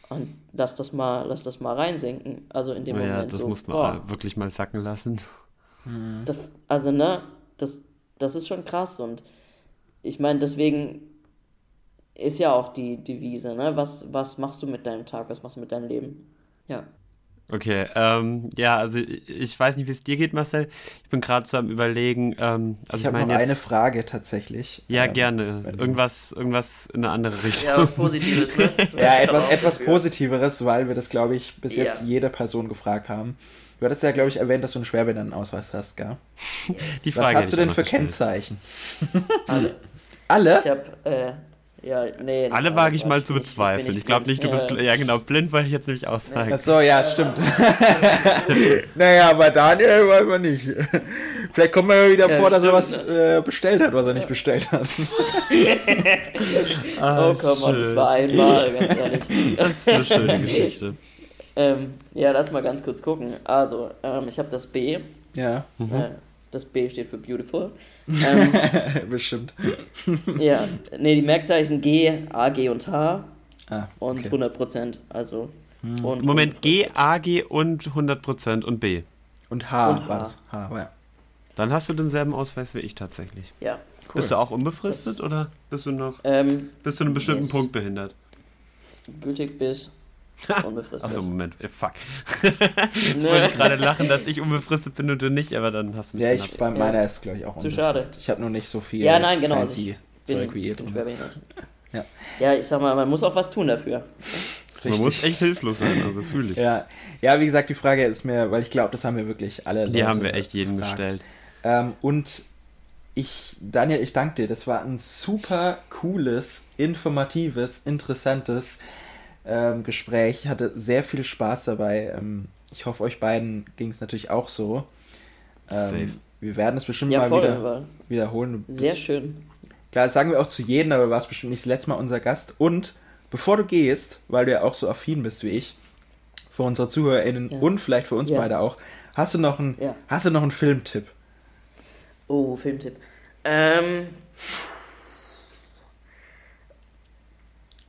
Und lass das mal, lass das mal reinsinken. Also in dem
Oh ja,
Moment
das
so.
muss man
boah,
wirklich mal sacken lassen.
das, also ne, das, das ist schon krass und ich meine, deswegen ist ja auch die Devise, ne? Was, was machst du mit deinem Tag, was machst du mit deinem Leben? Ja.
Okay, ähm, ja, also ich weiß nicht, wie es dir geht, Marcel. Ich bin gerade so am überlegen. Ähm, also
Ich habe
mein
noch
jetzt,
eine Frage tatsächlich.
Ja,
Ähm,
gerne. Irgendwas, irgendwas in eine andere Richtung.
Ja, was Positives, ne?
Ja, etwas, etwas. Positiveres, weil wir das, glaube ich, bis jetzt
Ja.
jede Person gefragt haben. Du hattest ja, glaube ich, erwähnt, dass du einen
Die
Schwerbehindertenausweis hast, gell?
Die
Was
Frage
hast
hätte
du
ich
denn für
gestellt.
Kennzeichen?
Alle.
Alle?
Ich habe, äh, ja, nee.
Alle wage ich mal zu
bin ich-
bezweifeln. Ich glaube nicht, du bist
Ja.
ja genau blind, wollte ich jetzt nämlich auch sagen.
Achso, ja, stimmt. naja, aber Daniel weiß man nicht. Vielleicht kommt mir wieder
Ja,
vor, dass er was
stimmt,
äh, bestellt hat, was er nicht bestellt hat.
Ah,
Oh, komm on, das war einmal, ganz ehrlich.
Das ist eine schöne Geschichte.
ähm, ja, lass mal ganz kurz gucken. Also, ähm, ich habe das B.
ja,
Äh, das B steht für Beautiful. Ähm,
bestimmt.
ja, nee, die Merkzeichen G, A, G und H
Ah,
und
okay.
100%. Also, und
Moment,
und-
G, A, G und 100% und B.
Und H
Und
war
H.
das. H, ja.
Dann hast du denselben Ausweis wie ich tatsächlich.
Ja.
Bist du auch unbefristet oder bist du noch
Ähm,
bis zu einem bestimmten. Punkt behindert?
gültig bis unbefristet.
Achso, Moment, äh, fuck. Ich wollte gerade lachen, dass ich unbefristet bin und du nicht, aber dann hast du mich
Ja, ich, bei
Ja.
meiner ist, glaube ich, auch
Zu schade.
Ich habe nur nicht so viel
Ja, nein, genau, also ich bin, bin schwerbehindert.
Ja.
ja, ich sag mal, man muss auch was tun dafür.
Man muss echt hilflos sein, also fühle ich.
Ja. ja, wie gesagt, die Frage ist mir, weil ich glaube, das haben wir wirklich alle
Die
Leute
haben wir echt jedem
gefragt.
gestellt.
Ähm, und ich, Daniel, ich danke dir. Das war ein super cooles, informatives, interessantes ähm, Gespräch. Ich hatte sehr viel Spaß dabei. Ähm, ich hoffe, euch beiden ging es natürlich auch so.
Safe.
Ähm, wir werden es bestimmt
Ja,
mal
voll.
wieder wiederholen.
Sehr schön.
Klar, das sagen wir auch zu jedem, aber du warst bestimmt nicht das letzte Mal unser Gast. Und bevor du gehst, weil du ja auch so affin bist wie ich, für unsere ZuhörerInnen
Ja.
und vielleicht für uns
Ja.
beide auch, hast du noch einen,
Ja.
hast du noch einen Filmtipp?
Oh, Filmtipp. Ähm,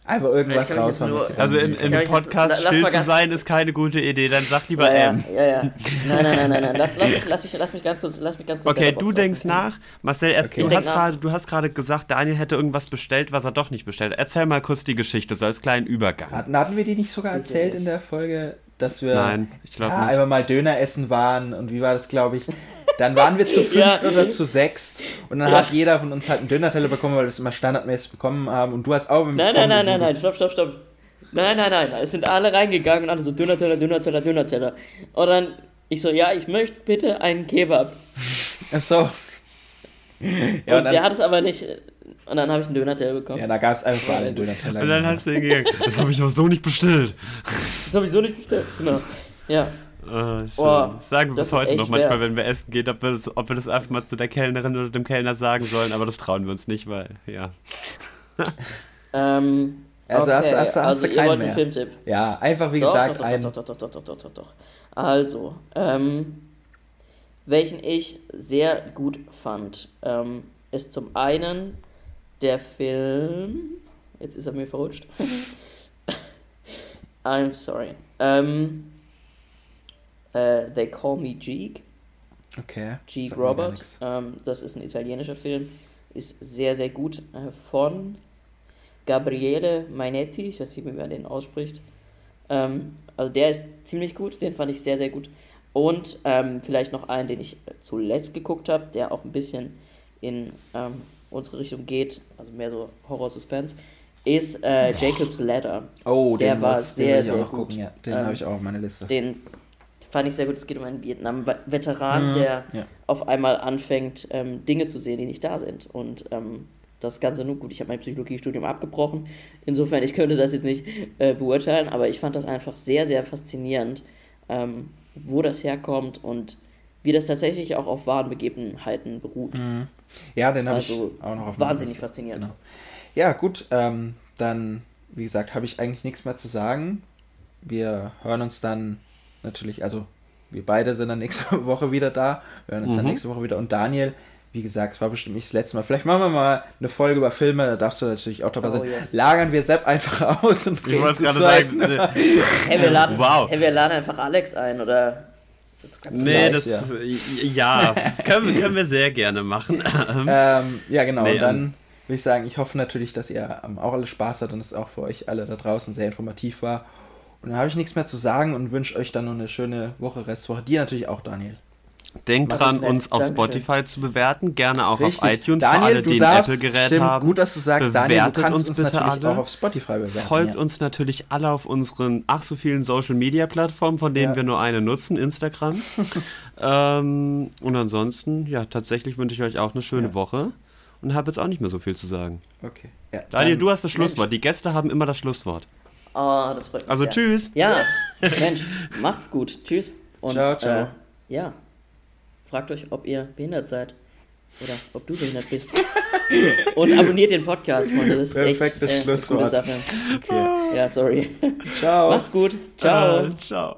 Einfach irgendwas
jetzt
was dir
Also in,
anbietet.
in
Kann
einem
ich jetzt-
Podcast
lass
still zu sein ist keine gute Idee, dann sag lieber
ja,
M.
ja, ja, ja. Nein, nein, nein, nein, nein. Lass, lass, mich, lass, mich, lass mich ganz kurz, lass mich ganz kurz.
Okay, du denkst
aufrufen.
nach. Marcel, er,
Okay.
du, hast
nach.
gerade, du hast gerade gesagt, Daniel hätte irgendwas bestellt, was er doch nicht bestellt hat. Erzähl mal kurz die Geschichte, so als kleinen Übergang.
Hatten, hatten wir die nicht sogar erzählt in der Folge, dass wir
Nein, ich glaube
ja,
nicht.
einfach mal Döner essen waren und wie war das, glaube ich? Dann waren wir zu fünf
Ja.
oder zu sechs und dann
Ja.
hat jeder von uns halt einen Döner-Teller bekommen, weil wir das immer standardmäßig bekommen haben und du hast auch einen
Nein, nein, nein, nein, nein, stopp, stopp, stopp. Nein, nein, nein, es sind alle reingegangen und alle so Döner-Teller, Döner-Teller, Döner-Teller. Und dann, ich so, ja, ich möchte bitte einen Kebab.
Ach so. Ja,
und,
und
der hat es aber nicht, und dann habe ich einen Döner-Teller bekommen.
ja, da gab es einfach einen Döner-Teller.
Und dann hast du ihn gegangen. Das habe ich doch so nicht bestellt.
Das habe ich so nicht bestellt, genau. Ja,
Oh, oh, sagen wir bis heute noch manchmal,
schwer.
wenn wir essen gehen, ob wir, das, ob wir das einfach mal zu der Kellnerin oder dem Kellner sagen sollen, aber das trauen wir uns nicht, weil, ja.
ähm,
also okay. hast, hast, hast
also
du keinen mehr.
Filmtipp.
Ja, einfach wie
doch,
gesagt
doch,
ein...
Doch, doch, doch, doch, doch, doch, doch, doch. Also, ähm, welchen ich sehr gut fand, ähm, ist zum einen der Film... Jetzt ist er mir verrutscht. I'm sorry. Ähm äh, They Call Me Jeek.
Okay. Gar
Robert. Ähm, das ist ein italienischer Film. Ist sehr, sehr gut. Äh, von Gabriele Mainetti. Ich weiß nicht, wie man den ausspricht. Ähm, also der ist ziemlich gut. Den fand ich sehr, sehr gut. Und ähm, vielleicht noch einen, den ich zuletzt geguckt habe, der auch ein bisschen in ähm, unsere Richtung geht, also mehr so Horror-Suspense, ist äh, Jacob's Ladder.
Oh,
Der
den
war
muss- den
sehr,
auch
sehr
noch
gut.
gucken, ja. Den
Ähm,
habe ich auch auf meiner Liste.
Den fand ich sehr gut. Es geht um einen Vietnam-Veteran,
Mhm,
der
ja.
auf einmal anfängt, ähm, Dinge zu sehen, die nicht da sind. Und ähm, das Ganze nur gut. Ich habe mein Psychologiestudium abgebrochen. Insofern, ich könnte das jetzt nicht äh, beurteilen, aber ich fand das einfach sehr, sehr faszinierend, ähm, wo das herkommt und wie das tatsächlich auch auf wahren Begebenheiten beruht.
Ja, den habe
Also
ich auch noch auf
wahnsinnig faszinierend.
Genau. Ja, gut, ähm, dann, wie gesagt, habe ich eigentlich nichts mehr zu sagen. Wir hören uns dann natürlich, also wir beide sind dann nächste Woche wieder da. Wir hören uns dann
Mhm.
nächste Woche wieder. Und Daniel, wie gesagt, es war bestimmt nicht das letzte Mal. Vielleicht machen wir mal eine Folge über Filme, da darfst du natürlich auch dabei
Oh,
sein.
yes.
Lagern wir Sepp einfach aus und
Ich
reden
wollte
zu
sagen, äh,
Hey, wir laden,
Wow.
hey, wir laden einfach Alex ein, oder?
nee, das
ja.
ja, können, wir- können wir sehr gerne machen.
Ähm, ja, genau.
Nee,
und dann würde ich sagen, ich hoffe natürlich, dass ihr ähm, auch alle Spaß habt und es auch für euch alle da draußen sehr informativ war. Und dann habe ich nichts mehr zu sagen und wünsche euch dann noch eine schöne Woche, Restwoche. Dir natürlich auch, Daniel.
Denkt
Das
dran, uns auf
Dankeschön.
Spotify zu bewerten, gerne auch
Richtig.
auf iTunes
Daniel,
für alle,
du
die ein
darfst,
Apple-Gerät haben.
gut, dass du sagst, Daniel, du
Bewertet
kannst
uns
uns,
bitte
natürlich
alle.
auch auf Spotify bewerten.
Folgt
ja.
uns natürlich alle auf unseren ach so vielen Social Media Plattformen, von denen
Ja.
wir nur eine nutzen, Instagram. ähm, und ansonsten, ja, tatsächlich wünsche ich euch auch eine schöne
Ja.
Woche und habe jetzt auch nicht mehr so viel zu sagen.
Okay. Ja,
Daniel, du hast das Schlusswort. Die Gäste haben immer das Schlusswort.
Oh, das freut mich
Also
sehr.
tschüss.
Ja, Mensch, macht's gut. Tschüss. Und,
Ciao, ciao.
Äh, ja, fragt euch, ob ihr behindert seid. Oder ob du behindert bist. Und abonniert den Podcast, Freunde. Das ist
Perfektes
echt äh, eine gute
Schlusswort.
Sache.
Okay.
Ja, sorry.
Ciao.
Macht's gut. Ciao.
Äh, ciao.